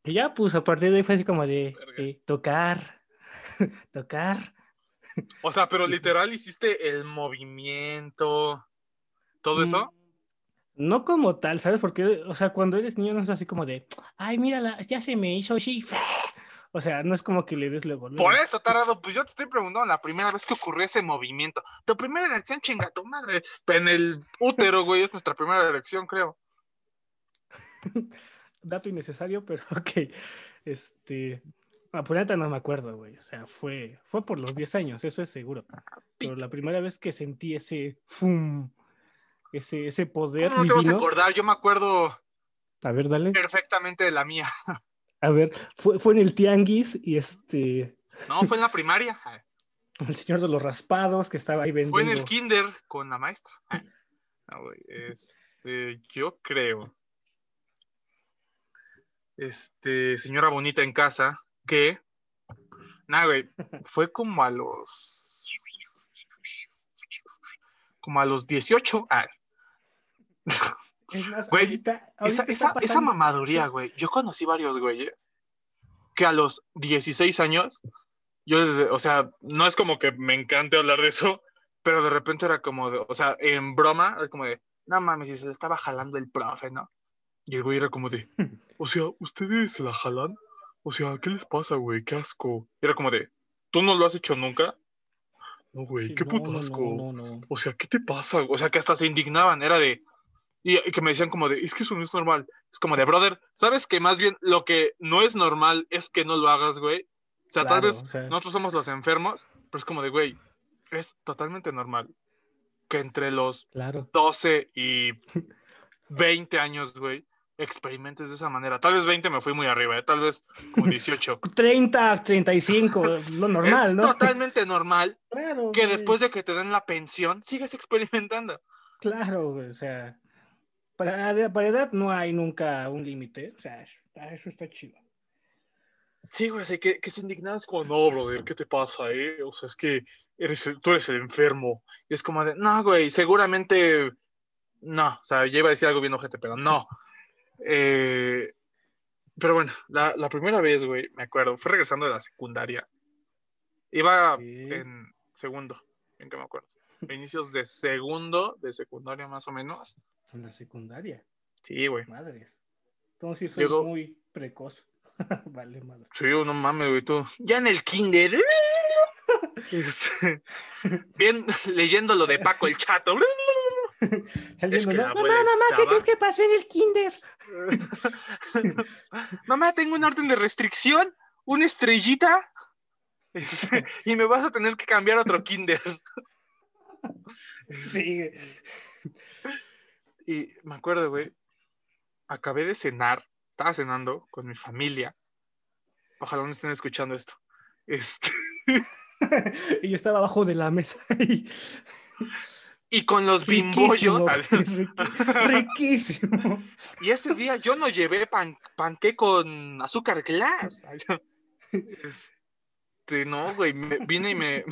y ya, pues a partir de ahí fue así como de. Eh, tocar. tocar. O sea, pero literal hiciste el movimiento. ¿Todo eso? Mm, No como tal, ¿sabes? Porque, o sea, cuando eres niño no es así como de, ay, mírala, ya se me hizo así. O sea, no es como que le des luego. luego. Por eso, tarado, pues yo te estoy preguntando la primera vez que ocurrió ese movimiento. Tu primera elección, chinga tu madre. En el útero, güey, es nuestra primera elección, creo. Dato innecesario, pero ok. Este. Ah, por neta no me acuerdo, güey. O sea, fue, fue por los 10 años, eso es seguro. Pero la primera vez que sentí ese fum, ese, ese poder ¿Cómo no te vas a divino. acordar? Yo me acuerdo A ver, dale. perfectamente de la mía. A ver, fue, fue en el tianguis y este. No, fue en la primaria. El señor de los raspados que estaba ahí vendiendo. Fue en el kinder con la maestra. Güey, este, yo creo. Este, señora bonita en casa, que. Nah, güey, fue como a los. Como a los 18. Ah, Es más, Güey, ahorita- esa, ahorita esa, esa mamaduría, güey. Yo conocí varios güeyes que a los 16 años, yo desde, o sea, no es como que me encante hablar de eso, pero de repente era como de, o sea, en broma, era como de, no mames, si se le estaba jalando el profe, ¿no? Y el güey era como de, o sea, ¿ustedes se la jalan? O sea, ¿qué les pasa, güey? Qué asco. Era como de, ¿tú no lo has hecho nunca? No, güey, qué no, puto asco. No, no. O sea, ¿qué te pasa? O sea, que hasta se indignaban, era de... Y, y que me decían como de, es que eso no es normal. Es como de, brother, ¿sabes que más bien lo que no es normal es que no lo hagas, güey? O sea, tal vez o sea, nosotros somos los enfermos, pero es como de, güey, es totalmente normal que entre los Claro. 12 y 20 años, güey, experimentes de esa manera. Tal vez 20 me fui muy arriba, ¿eh? tal vez como 18. 30, 35, lo normal, es ¿no? totalmente normal Claro. que güey, después de que te den la pensión, sigas experimentando. Claro, güey, o sea. Para, para edad no hay nunca un límite. O sea, eso, eso está chido. Sí, güey, así que, que se indignaban, es como, no, brother, ¿qué te pasa, eh? O sea, es que eres tú eres el enfermo. Y es como de, no, güey, seguramente, no, o sea, yo iba a decir algo bien ojete, pero no. Eh, pero bueno, la, la primera vez, güey, me acuerdo, fue regresando de la secundaria. Iba Sí. en segundo, en que me acuerdo. Inicios de segundo, de secundaria más o menos. En la secundaria, Sí, güey. madres. Entonces soy Llegó- muy precoz. vale, madre. Sí, no mames, güey, tú. Ya en el kinder. Este, bien leyendo lo de Paco el Chato. Que mamá, mamá, ¿qué crees que pasó en el kinder? Mamá, tengo un orden de restricción, una estrellita. este, y me vas a tener que cambiar a otro kinder. Sí, Y me acuerdo, güey. Acabé de cenar. Estaba cenando con mi familia. Ojalá no estén escuchando esto. Este, y yo estaba abajo de la mesa. y- y con los bimbollos. riquísimo. Y ese día yo no llevé pan, panqué con azúcar glass. Este, no, güey, me- vine y me,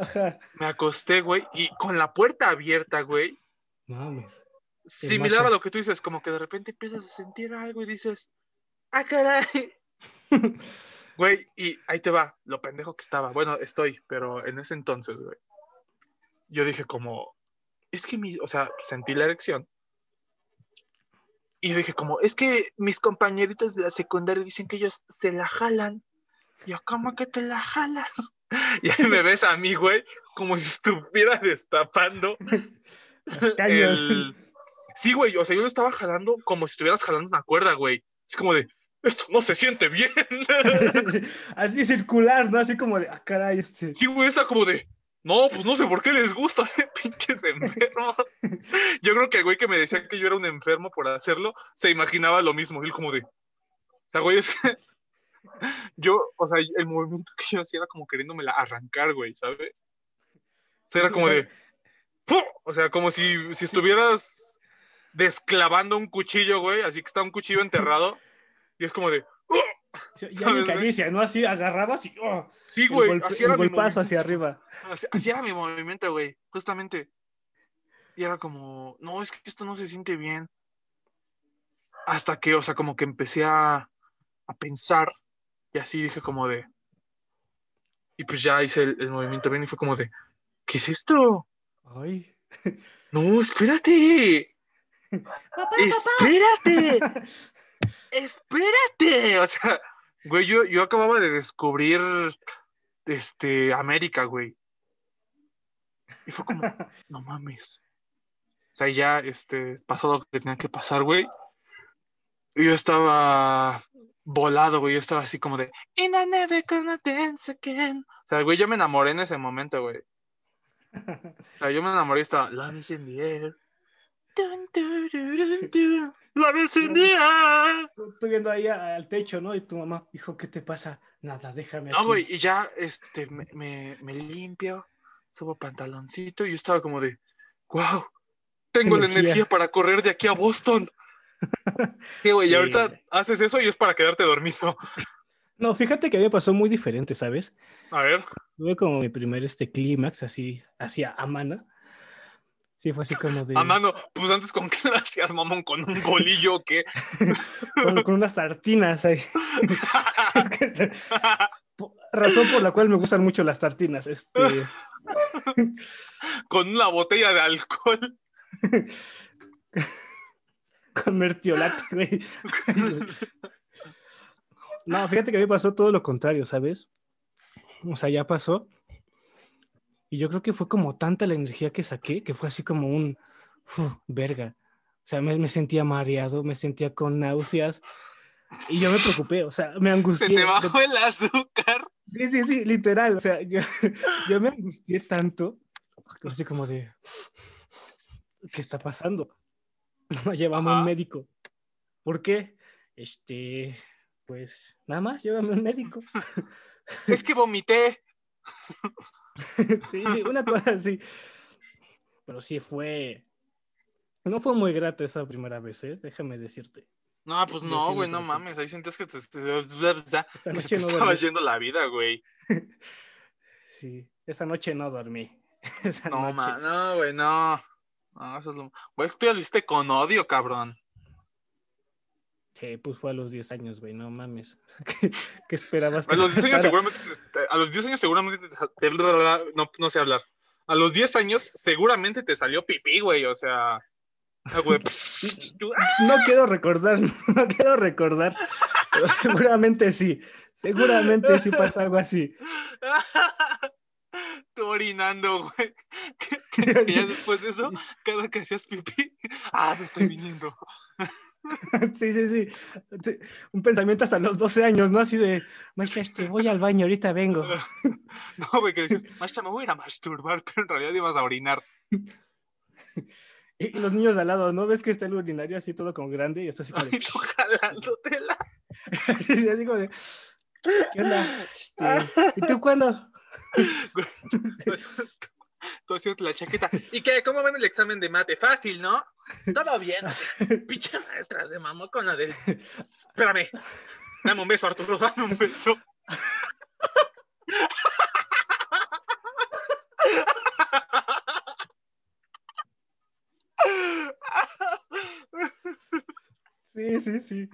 Ajá. me acosté, güey, y con la puerta abierta, güey, Mames. similar a lo que tú dices, como que de repente empiezas a sentir algo y dices, ah, caray. Güey, y ahí te va, lo pendejo que estaba. Bueno, estoy, pero en ese entonces, güey, yo dije como, es que mi, o sea, sentí la erección. Y yo dije como, es que mis compañeritos de la secundaria dicen que ellos se la jalan. Y yo, ¿cómo que te la jalas? Y ahí me ves a mí, güey, como si estuviera destapando el... Sí, güey, o sea, yo lo estaba jalando como si estuvieras jalando una cuerda, güey. Es como de, esto no se siente bien. Así circular, ¿no? Así como de, ah, caray, este. Sí, güey, está como de, no, pues no sé por qué les gusta, pinches enfermos. Yo creo que el güey que me decía que yo era un enfermo por hacerlo, se imaginaba lo mismo. Él como de, o sea, güey, es que yo, o sea, el movimiento que yo hacía era como queriéndomela arrancar, güey, ¿sabes? O sea, era como de, o sea, como si, si estuvieras desclavando un cuchillo, güey, así que está un cuchillo enterrado, y es como de, ¡uh! Ya ¿Sabes, ni güey? caricia, ¿no? Así agarrabas y. oh, sí, el güey, golpe- así el era mi golpazo hacia arriba. Así, así era mi movimiento, güey, justamente. Y era como, no, es que esto no se siente bien. Hasta que, o sea, como que empecé a, a pensar y así dije como de... Y pues ya hice el, el movimiento bien y fue como de, ¿qué es esto? Ay. No, espérate, Papá, espérate. espérate. O sea, güey, yo, yo acababa de descubrir este, América, güey. Y fue como, no mames. O sea, ya este, pasó lo que tenía que pasar, güey. Y yo estaba volado, güey. Yo estaba así como de, And I never gonna dance again. O sea, güey, yo me enamoré en ese momento, güey. O sea, yo me enamoré y estaba, Love is in the air. Dun, dun, dun, the air. Estoy viendo ahí al techo, ¿no? Y tu mamá, hijo, ¿qué te pasa? Nada, déjame. No, güey, y ya este, me, me, me limpio, subo pantaloncito y yo estaba como de, wow, tengo la Energía. para correr de aquí a Boston. Sí, güey, y ahorita haces eso y es para quedarte dormido. No, fíjate que a mí me pasó muy diferente, ¿sabes? A ver, Tuve como mi primer este clímax así, hacia Amana. Sí, fue así como de... a mano, pues antes con qué hacías, mamón, con un bolillo o qué. Con, con unas tartinas ahí. Razón por la cual me gustan mucho las tartinas. Este, con una botella de alcohol. con mertiolate, güey. No, fíjate que a mí pasó todo lo contrario, ¿sabes? O sea, ya pasó. Y yo creo que fue como tanta la energía que saqué que fue así como un uf, verga. O sea, me, me sentía mareado, me sentía con náuseas. Y yo me preocupé, o sea, me Se angustié. te bajó el azúcar. Sí, sí, sí, literal. O sea, yo, yo me angustié tanto, que así como de, ¿qué está pasando? No me llevamos a un médico. ¿Por qué? Este, pues, nada más, llévame un médico. Es que vomité. sí, sí, una cosa así. Pero sí fue, no fue muy grata esa primera vez, ¿eh? Déjame decirte. No, pues Yo no, güey, no mames. Ahí sientes que te, te- te no estaba yendo la vida, güey. Sí, esa noche no dormí. Esa No, noche. ma, no, güey, no. No, eso es lo. Güey, tú ya lo hiciste con odio, cabrón. Sí, pues fue a los 10 años, güey, no mames. ¿Qué, qué esperabas? A los 10 años seguramente. te- a los 10 años seguramente. te- te- no, no sé hablar. A los 10 años seguramente te salió pipí, güey. O sea. ah, güey, No quiero recordar, no quiero recordar, pero seguramente sí, seguramente sí pasa algo así. Tú orinando, güey. Que- que ya después de eso, cada que hacías pipí, ah, me estoy viniendo. Sí, sí, sí. Sí, Un pensamiento hasta los 12 años, ¿no? Así de, maestra, este, voy al baño, ahorita vengo. No, güey, que decías, maestra, me voy a ir a masturbar, pero en realidad ibas a orinar. Y, y los niños de al lado, ¿no? ¿Ves que está el urinario así todo como grande? Y esto así como de, Y jalándotela. así, así como de, ¿qué onda? Este, ¿Y tú cuándo? Tú haciendo la chaqueta. ¿Y qué? ¿Cómo ven el examen de mate? Fácil, ¿no? Todo bien. O sea, pinche maestra se mamó con la del. Espérame. Dame un beso, Arturo. Dame un beso. Sí, sí, sí.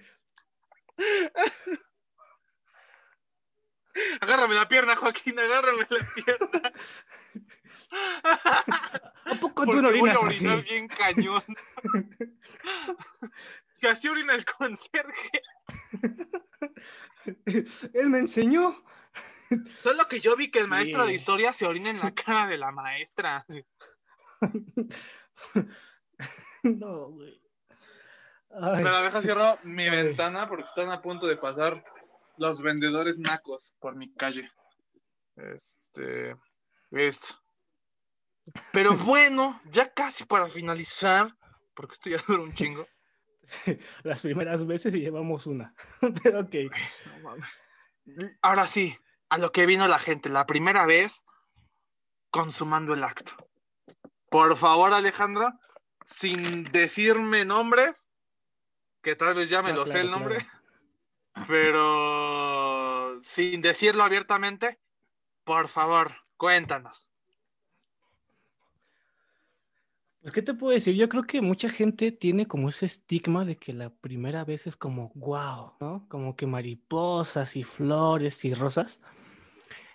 Agárrame la pierna, Joaquín. Agárrame la pierna. ¿A poco tú Porque no voy orinas a orinar así? bien cañón. Que así orina el conserje. Él me enseñó. Solo que yo vi que el maestro de historia se orina en la cara de la maestra. No, güey. Ay, la deja cierro mi Ay. ventana porque están a punto de pasar los vendedores nacos por mi calle. Este. Esto. Pero bueno, ya casi para finalizar, porque esto ya dura un chingo. las primeras veces y llevamos una. Pero ok. No mames. Ahora sí, a lo que vino la gente, la primera vez consumando el acto. Por favor, Alejandro, sin decirme nombres, que tal vez ya me Ah, lo sé el nombre, pero sin decirlo abiertamente, por favor, cuéntanos. Pues, ¿qué te puedo decir? Yo creo que mucha gente tiene como ese estigma de que la primera vez es como, wow, ¿no? Como que mariposas y flores y rosas.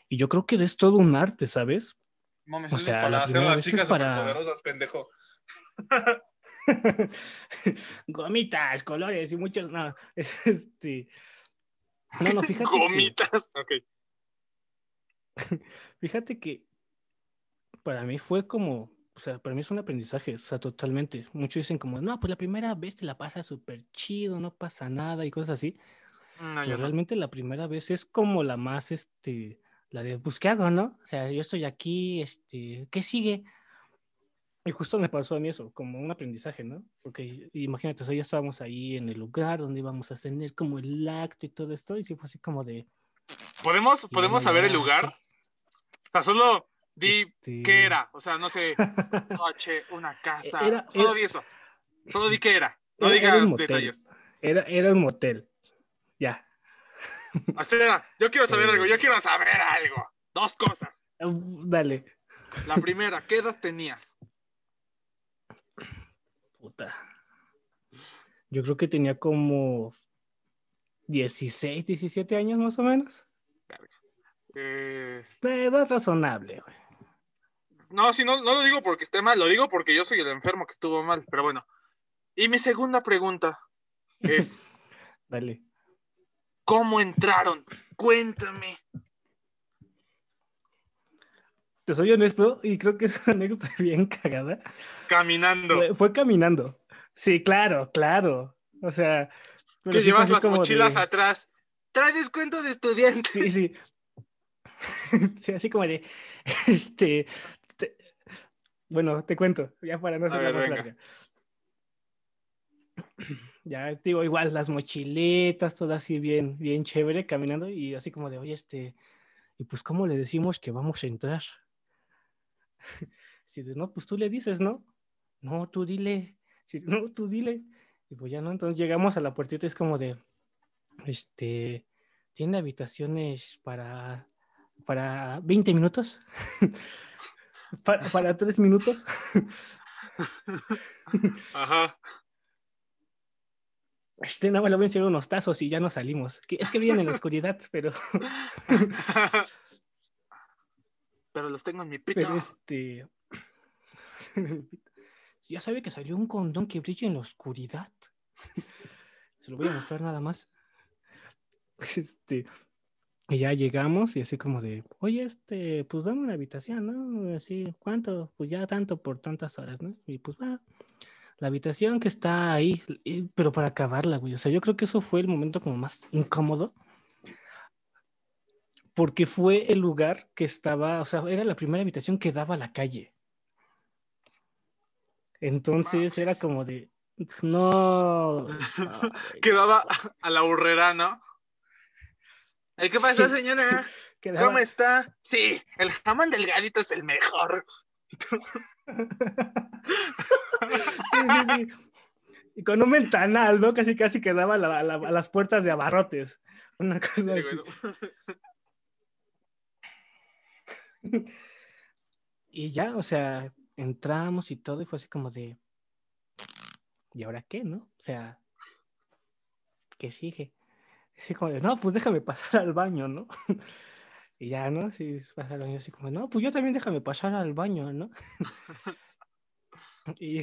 Y yo creo que es todo un arte, ¿sabes? Mames, O sea, es para la hacer las chicas para- superpoderosas, pendejo. Gomitas, colores y muchos. No, es este. No, no, fíjate. que- Gomitas. Ok. Fíjate que para mí fue como, o sea, para mí es un aprendizaje, o sea, totalmente. Muchos dicen como, no, pues la primera vez te la pasas súper chido, no pasa nada y cosas así. No, Pero yo no. realmente la primera vez es como la más, este, la de, pues, ¿qué hago, no? O sea, yo estoy aquí, este, ¿qué sigue? Y justo me pasó a mí eso, como un aprendizaje, ¿no? Porque imagínate, o sea, ya estábamos ahí en el lugar donde íbamos a tener como el acto y todo esto, y sí fue así como de... ¿Podemos, ¿podemos saber el lugar? O sea, solo di este, qué era. O sea, no sé, coche, una casa. Era- solo era- di eso. Solo di qué era. No Era- digas detalles. Era, era un motel. Ya. Espera, yo quiero saber algo. Yo quiero saber algo. Dos cosas. Uh, Dale. La primera, ¿qué edad tenías? Puta. Yo creo que tenía como 16, 17 años más o menos. Eh, De edad razonable, güey. No, si no, no lo digo porque esté mal, lo digo porque yo soy el enfermo que estuvo mal, pero bueno. Y mi segunda pregunta es, Dale. ¿cómo entraron? Cuéntame. Te soy honesto y creo que es una anécdota bien cagada. Caminando. Fue, fue caminando. Sí, claro, claro. O sea, que sí llevas las mochilas de- atrás. Trae descuento de estudiante. Sí, sí. Sí, así como de, este, te- bueno, te cuento, ya para no ser más larga. Ya digo, igual las mochiletas, todo así bien, bien chévere, caminando y así como de, oye, este, y pues, ¿cómo le decimos que vamos a entrar? Si de, no, pues tú le dices, ¿no? No, tú dile. Si, no, tú dile. Y pues ya no, entonces llegamos a la puertita y es como de, este, tiene habitaciones para, para 20 minutos, para, para 3 minutos. Ajá. Este, nada más le voy a enseñar unos tazos y ya nos salimos. Es que vienen en la oscuridad, pero, Pero los tengo en mi pito. pero este, ya sabe que salió un condón que brilla en la oscuridad. Se lo voy a mostrar nada más. Este, y ya llegamos y así como de, oye, este, pues dame una habitación, ¿no? Así, ¿cuánto? Pues ya tanto por tantas horas, ¿no? Y pues va, la habitación que está ahí, y- pero para acabarla, güey. O sea, yo creo que eso fue el momento como más incómodo. Porque fue el lugar que estaba, o sea, era la primera habitación que daba a la calle. Entonces era como de, no. Quedaba a la burrera, ¿no? ¿Qué pasó, señora? ¿Cómo está? Sí, el jamón delgadito es el mejor. Sí, sí, sí. Y con un ventanal, ¿no? Casi, casi quedaba a, la- a la- a las puertas de abarrotes. Una cosa Sí, así. bueno. Y ya, o sea, entramos y todo, y fue así como de. ¿Y ahora qué, no? O sea, ¿qué sigue? Así como de, no, pues déjame pasar al baño, ¿no? Y ya, ¿no? Sí, pasa al baño así como, no, pues yo también déjame pasar al baño, ¿no? Y,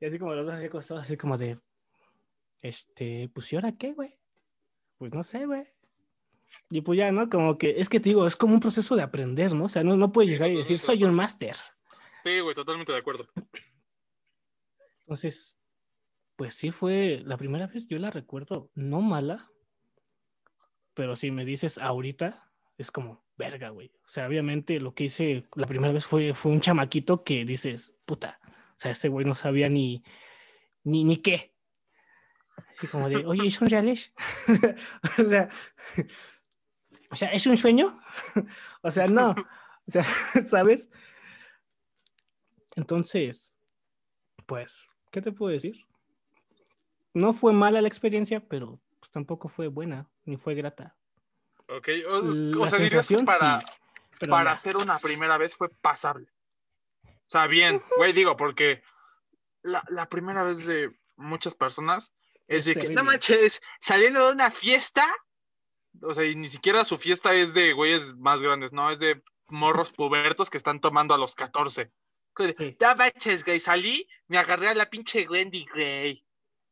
y así como los dos así acostados, así como de, este, pues ¿y ahora qué, güey? Pues no sé, güey. Y pues ya, ¿no? Como que, es que te digo, es como un proceso de aprender, ¿no? O sea, no, no puedes llegar y decir, soy un máster. Sí, güey, totalmente de acuerdo. Entonces, pues sí fue la primera vez, yo la recuerdo, no mala, pero si me dices ahorita, es como, verga, güey. O sea, obviamente lo que hice la primera vez fue, fue un chamaquito que dices, puta, o sea, ese güey no sabía ni, ni, ni qué. Así como de, oye, ¿son reales? o sea, o sea, ¿es un sueño? o sea, no. O sea, ¿sabes? Entonces, pues, ¿qué te puedo decir? No fue mala la experiencia, pero pues, tampoco fue buena, ni fue grata. Ok, o, sea, dirías que para, sí, para no. hacer una primera vez fue pasable. O sea, bien, güey, digo, porque la, la primera vez de muchas personas es, Es de que, no manches, saliendo de una fiesta, o sea, y ni siquiera su fiesta es de güeyes más grandes, no, es de morros pubertos que están tomando a los 14. Como de, Sí. Ya baches, güey, salí, me agarré a la pinche Wendy, güey.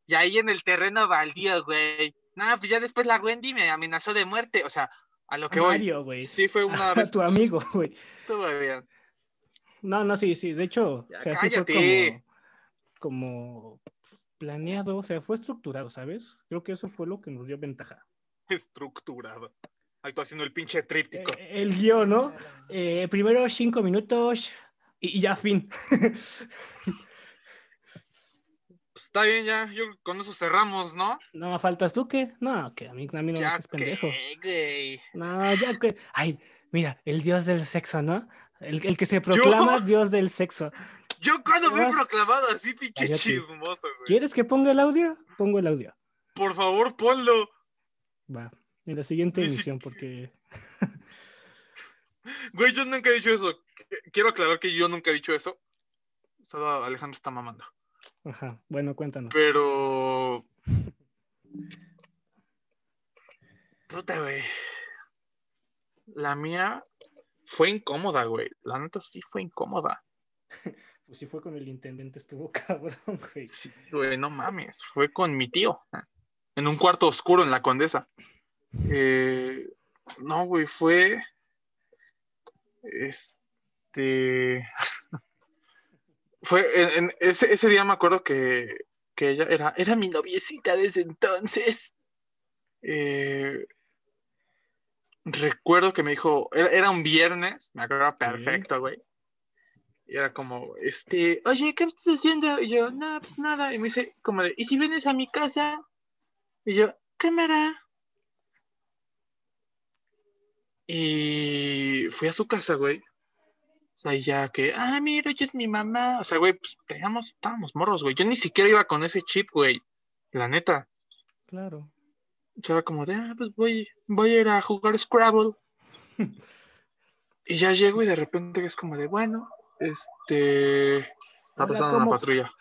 Y ahí en el terreno baldío, güey. No, pues ya después la Wendy me amenazó de muerte. O sea, a lo que voy. Mario, güey. Sí, fue una vez. tu amigo, güey. Estuvo bien. No, no, sí, sí. De hecho, Ya, o sea, sí fue como, como planeado, o sea, fue estructurado, ¿sabes? Creo que eso fue lo que nos dio ventaja. Estructurado. Estoy haciendo el pinche tríptico. Eh, el guion, ¿no? Eh, primero cinco minutos y, y ya fin. Está bien, ya. Yo con eso cerramos, ¿no? No, faltas tú qué? No, que a mí, a mí no me haces pendejo. güey. No, ya que. Ay, mira, el dios del sexo, ¿no? El, el que se proclama dios del sexo. Yo cuando me he proclamado así, pinche chismoso, güey. ¿Quieres que ponga el audio? Pongo el audio. Por favor, ponlo. Va. En la siguiente Ni si- emisión, porque. Güey, yo nunca he dicho eso. Qu- Quiero aclarar que yo nunca he dicho eso. Solo Alejandro está mamando. Ajá. Bueno, cuéntanos. Pero. Puta, güey. La mía fue incómoda, güey. La neta sí fue incómoda. Pues sí fue con el intendente, estuvo cabrón, güey. Sí, güey, no mames. Fue con mi tío. En un cuarto oscuro en la Condesa. Eh, no, güey, fue. Este. Fue. En, en ese, ese día me acuerdo que, que ella era, era mi noviecita desde entonces. Eh, recuerdo que me dijo. Era, era un viernes, me acuerdo perfecto, güey. Y era como, este, oye, ¿qué estás haciendo? Y yo, no, pues nada. Y me dice, como de, ¿y si vienes a mi casa? Y yo, cámara. Y fui a su casa, güey. O sea, y ya que, ah, mira, ella es mi mamá. O sea, güey, pues teníamos, estábamos morros, güey. Yo ni siquiera iba con ese chip, güey. La neta. Claro. Yo era como de, ah, pues voy, voy a ir a jugar Scrabble. y ya llego y de repente es como de, bueno, este. Está Hola, pasando una patrulla.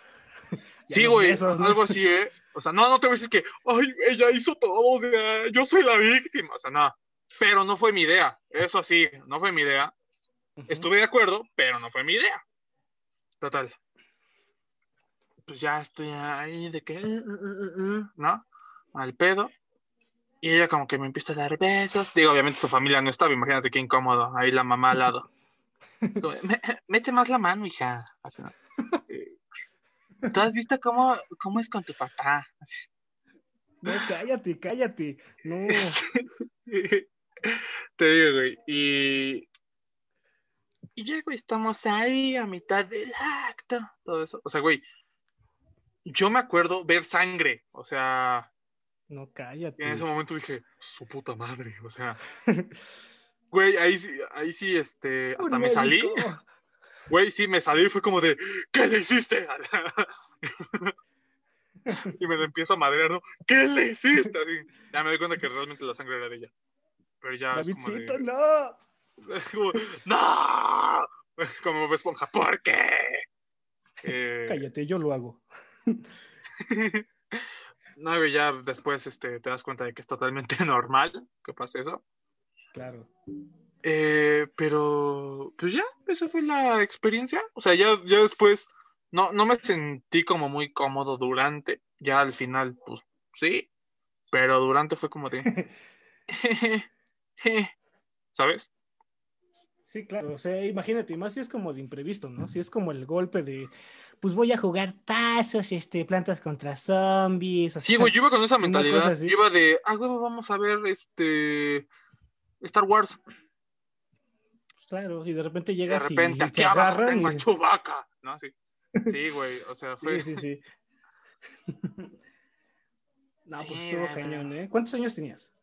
Sí, güey, algo así, ¿eh? O sea, no, no te voy a decir que, ay, ella hizo todo, o sea, yo soy la víctima, o sea, no. Pero no fue mi idea, eso sí, no fue mi idea. Estuve de acuerdo, pero no fue mi idea. Total. Pues ya estoy ahí de que, "Uh, uh, uh, uh", uh", ¿no? Al pedo. Y ella como que me empieza a dar besos. Digo, obviamente su familia no estaba, imagínate qué incómodo. Ahí la mamá al lado. Como, "Me- mete más la mano, hija. Así, ¿no? Eh, ¿Tú has visto cómo, cómo es con tu papá? Así. No, cállate, cállate. No. Te digo, güey. Y. Y ya, güey, estamos ahí a mitad del acto. Todo eso. O sea, güey. Yo me acuerdo ver sangre. O sea, No, cállate. en ese momento dije, su puta madre. O sea, güey, ahí sí, ahí sí, este, hasta me salí. Güey, sí, me salí y fue como de, ¿qué le hiciste? y me lo empiezo a madrear, ¿no? ¿Qué le hiciste? Así, ya me doy cuenta que realmente la sangre era de ella. Pero ya es como Davidcito, de, no. Como, ¡No! Como Esponja, ¿por qué? Eh, Cállate, yo lo hago. no, güey, ya después este, te das cuenta de que es totalmente normal que pase eso. Claro. Eh, pero, pues ya, esa fue la experiencia. O sea, ya, ya después no, no me sentí como muy cómodo durante. Ya al final, pues sí. Pero durante fue como de. ¿Sabes? Sí, claro. O sea, imagínate, y más si es como de imprevisto, ¿no? Si es como el golpe de, pues voy a jugar tazos, este, plantas contra zombies. o Sí, güey, yo iba con esa mentalidad. Yo iba de, ah, güey, vamos a ver este. Star Wars. Claro, y de repente De llegas repente, y, y te abajo agarran tengo y... a Chewbacca. ¿No? Sí. Sí, güey, o sea, fue. Sí, sí, sí. No, pues Sí, estuvo güey, cañón, ¿eh? ¿Cuántos años tenías?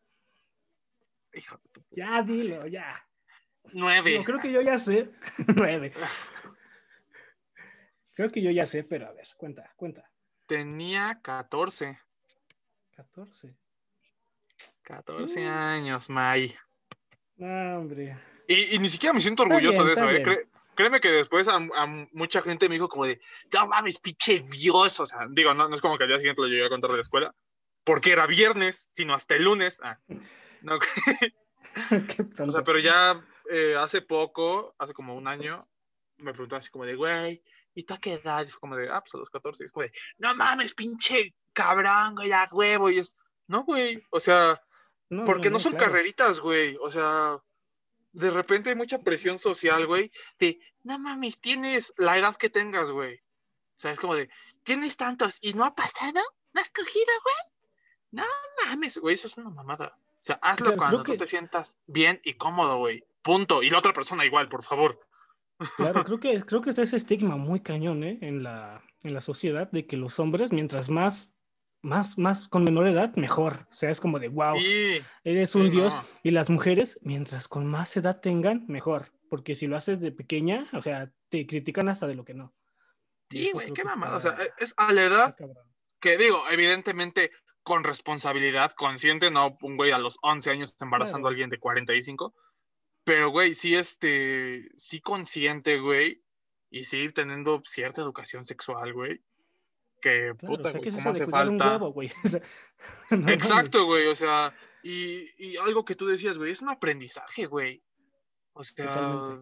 Hijo de tu- Ya, dilo, ya. Nueve. Creo que yo ya sé. Nueve. Creo que yo ya sé, pero a ver, cuenta, cuenta. Tenía 14. 14. 14 Mm. años, May. No, hombre. Y, y ni siquiera me siento orgulloso bien, de eso, ¿eh? créeme que después a, a mucha gente me dijo como de, no mames, pinche Dios. O sea, digo, no, no es como que al día siguiente lo llegué a contar de la escuela, porque era viernes, sino hasta el lunes. Ah, no, o sea, pero ya eh, hace poco, hace como un año, me preguntaba así como de, güey, ¿y tú a qué edad? Y fue como de, ah, pues a los 14. Y es como de, no mames, pinche cabrón, güey, a huevo. Y es, no, güey, o sea, No, porque no, son claro. carreritas, güey. O sea, de repente hay mucha presión social, güey, de, no mames, tienes la edad que tengas, güey. O sea, es como de, tienes tantos y no ha pasado, no has cogido, güey. No mames, güey, eso es una mamada. O sea, hazlo Claro, cuando tú que- te sientas bien y cómodo, güey. Punto. Y la otra persona igual, por favor. Claro, creo que, creo que está ese estigma muy cañón, ¿eh? En la, en la sociedad de que los hombres, mientras más, más, más con menor edad, mejor. O sea, es como de, wow, Sí, eres un sí, dios. no. Y las mujeres, mientras con más edad tengan, mejor. Porque si lo haces de pequeña, o sea, te critican hasta de lo que no. Sí, güey, qué mamada. O sea, es a la edad que digo, evidentemente con responsabilidad, consciente, no un güey a los 11 años embarazando Claro. a alguien de 45, pero güey, sí este, sí consciente, güey, y sí teniendo cierta educación sexual, güey, que Claro, puta, o sea, güey, ¿qué es cómo hace falta. huevo, güey? O sea, no mames. Exacto, güey, o sea, y, y algo que tú decías, güey, es un aprendizaje, güey. O sea,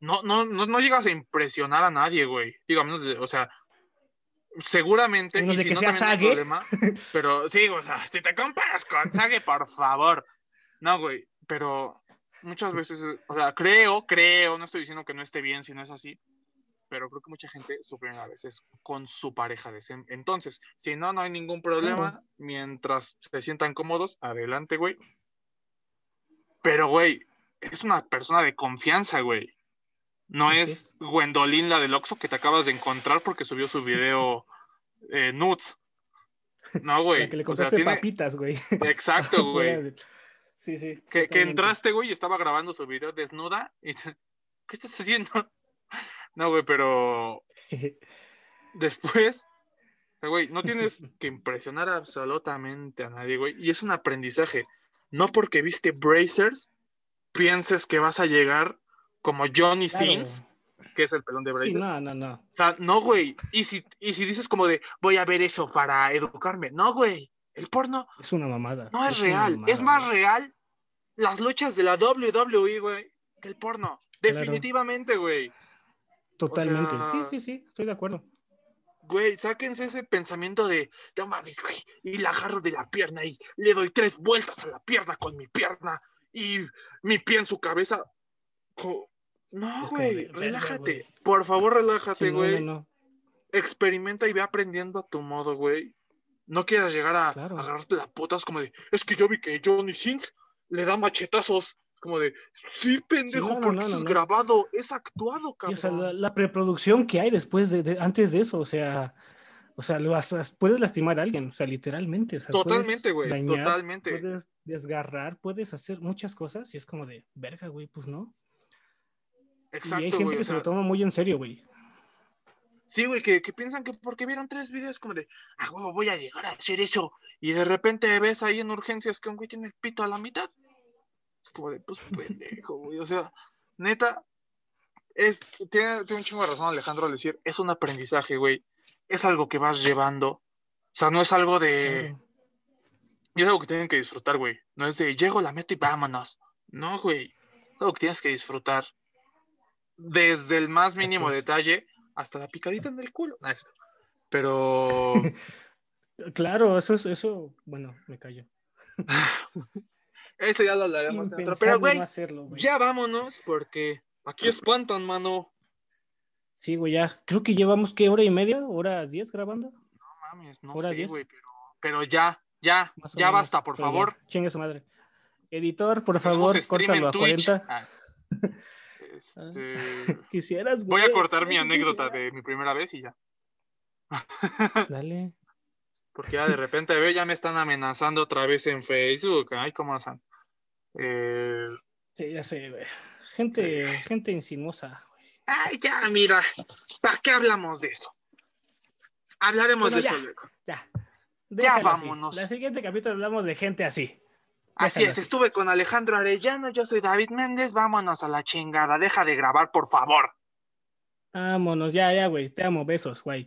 no, no, no, no llegas a impresionar a nadie, güey. Digo, menos de, o sea, seguramente, menos y de si que no sea también hay Sage. problema, pero sí, o sea, si te comparas con Sage, por favor. No, güey, pero muchas veces, eh, o sea, creo, creo, no estoy diciendo que no esté bien si no es así, pero creo que mucha gente su primera vez es con su pareja de Entonces, si no, no hay ningún problema. Mientras se sientan cómodos, adelante, güey. Pero, güey, es una persona de confianza, güey. No es. Gwendolyn, la del Oxxo, que te acabas de encontrar porque subió su video eh, nudes. No, güey. La que le O sea, contaste tiene... papitas, güey. Exacto, güey. Sí, sí. Que, entraste, güey, y estaba grabando su video desnuda. Y te- ¿Qué estás haciendo? No, güey, pero después, o sea, güey, no tienes que impresionar absolutamente a nadie, güey. Y es un aprendizaje. No porque viste Brazers, pienses que vas a llegar como Johnny Claro. Sins, que es el pelón de Sí, Brazers. no, no, no. O sea, no, güey. Y si, y si dices como de, voy a ver eso para educarme. No, güey. El porno Es una mamada. no es, real. mamada, es más güey. real las luchas de la WWE, güey, que el porno. Claro. Definitivamente, güey. Totalmente. sea- Sí, sí, sí. Estoy de acuerdo. Güey, sáquense ese pensamiento de, no mames, güey, y la agarro de la pierna y le doy tres vueltas a la pierna con mi pierna y mi pie en su cabeza. No, Es güey, de, relájate. güey. Por favor, relájate, Sí, no, güey. no, no. Experimenta y ve aprendiendo a tu modo, güey. No quieras llegar a Claro. agarrarte las putas como de, es que yo vi que Johnny Sins le da machetazos. Como de, sí, pendejo, no, porque no, es grabado, es actuado, Y, cabrón. o sea, la, la preproducción que hay después de, de- antes de eso, o sea, o sea, lo hasta puedes lastimar a alguien, o sea, literalmente. o sea, puedes Totalmente, güey, totalmente. Puedes desgarrar, puedes hacer muchas cosas y es como de, verga, güey, pues no. y hay Exacto, gente que o se lo toma muy en serio, güey. Sí, güey, que, que piensan que porque vieron tres videos como de, ah, huevo, voy a llegar a hacer eso. Y de repente ves ahí en urgencias que un güey tiene el pito a la mitad. Es como de, pues pendejo, güey. O sea, neta, es, tiene, tiene un chingo de razón Alejandro al decir, es un aprendizaje, güey. Es algo que vas llevando. O sea, no es algo de... Y es algo que tienen que disfrutar, güey. No es de llego, la meto y vámonos. No, güey. Es algo que tienes que disfrutar. Desde el más mínimo es. detalle hasta la picadita en el culo. Cierto. Pero Claro, eso es, eso, bueno, me callo. eso ya lo hablaremos dentro. Impensable Pero, güey, no hacerlo, güey. ya vámonos porque aquí espantan, mano. Sí, güey, ya. Creo que llevamos, ¿qué? ¿Hora y media? ¿Hora diez grabando? No mames, no ¿Hora sé, diez? güey, pero, pero ya, ya, Más ya menos, basta, por favor. Chingue su madre. Editor, por favor, córtalo en a Twitch. 40. Ah. Este, Quisieras, voy a cortar mi anécdota quisiera. de mi primera vez y ya. Dale. Porque ya de repente ve, ya me están amenazando otra vez en Facebook. Ay, cómo hacen. Eh, Sí, ya sé, güey. Gente, gente insinuosa, güey. Ay, ya, mira. ¿Para qué hablamos de eso? Hablaremos Bueno, de ya. eso luego. Ya. Déjalo así. vámonos. La siguiente capítulo hablamos de gente así. Así es, estuve con Alejandro Arellano, yo soy David Méndez, vámonos a la chingada, deja de grabar, por favor. Vámonos, ya, ya, güey. Te amo, besos, güey.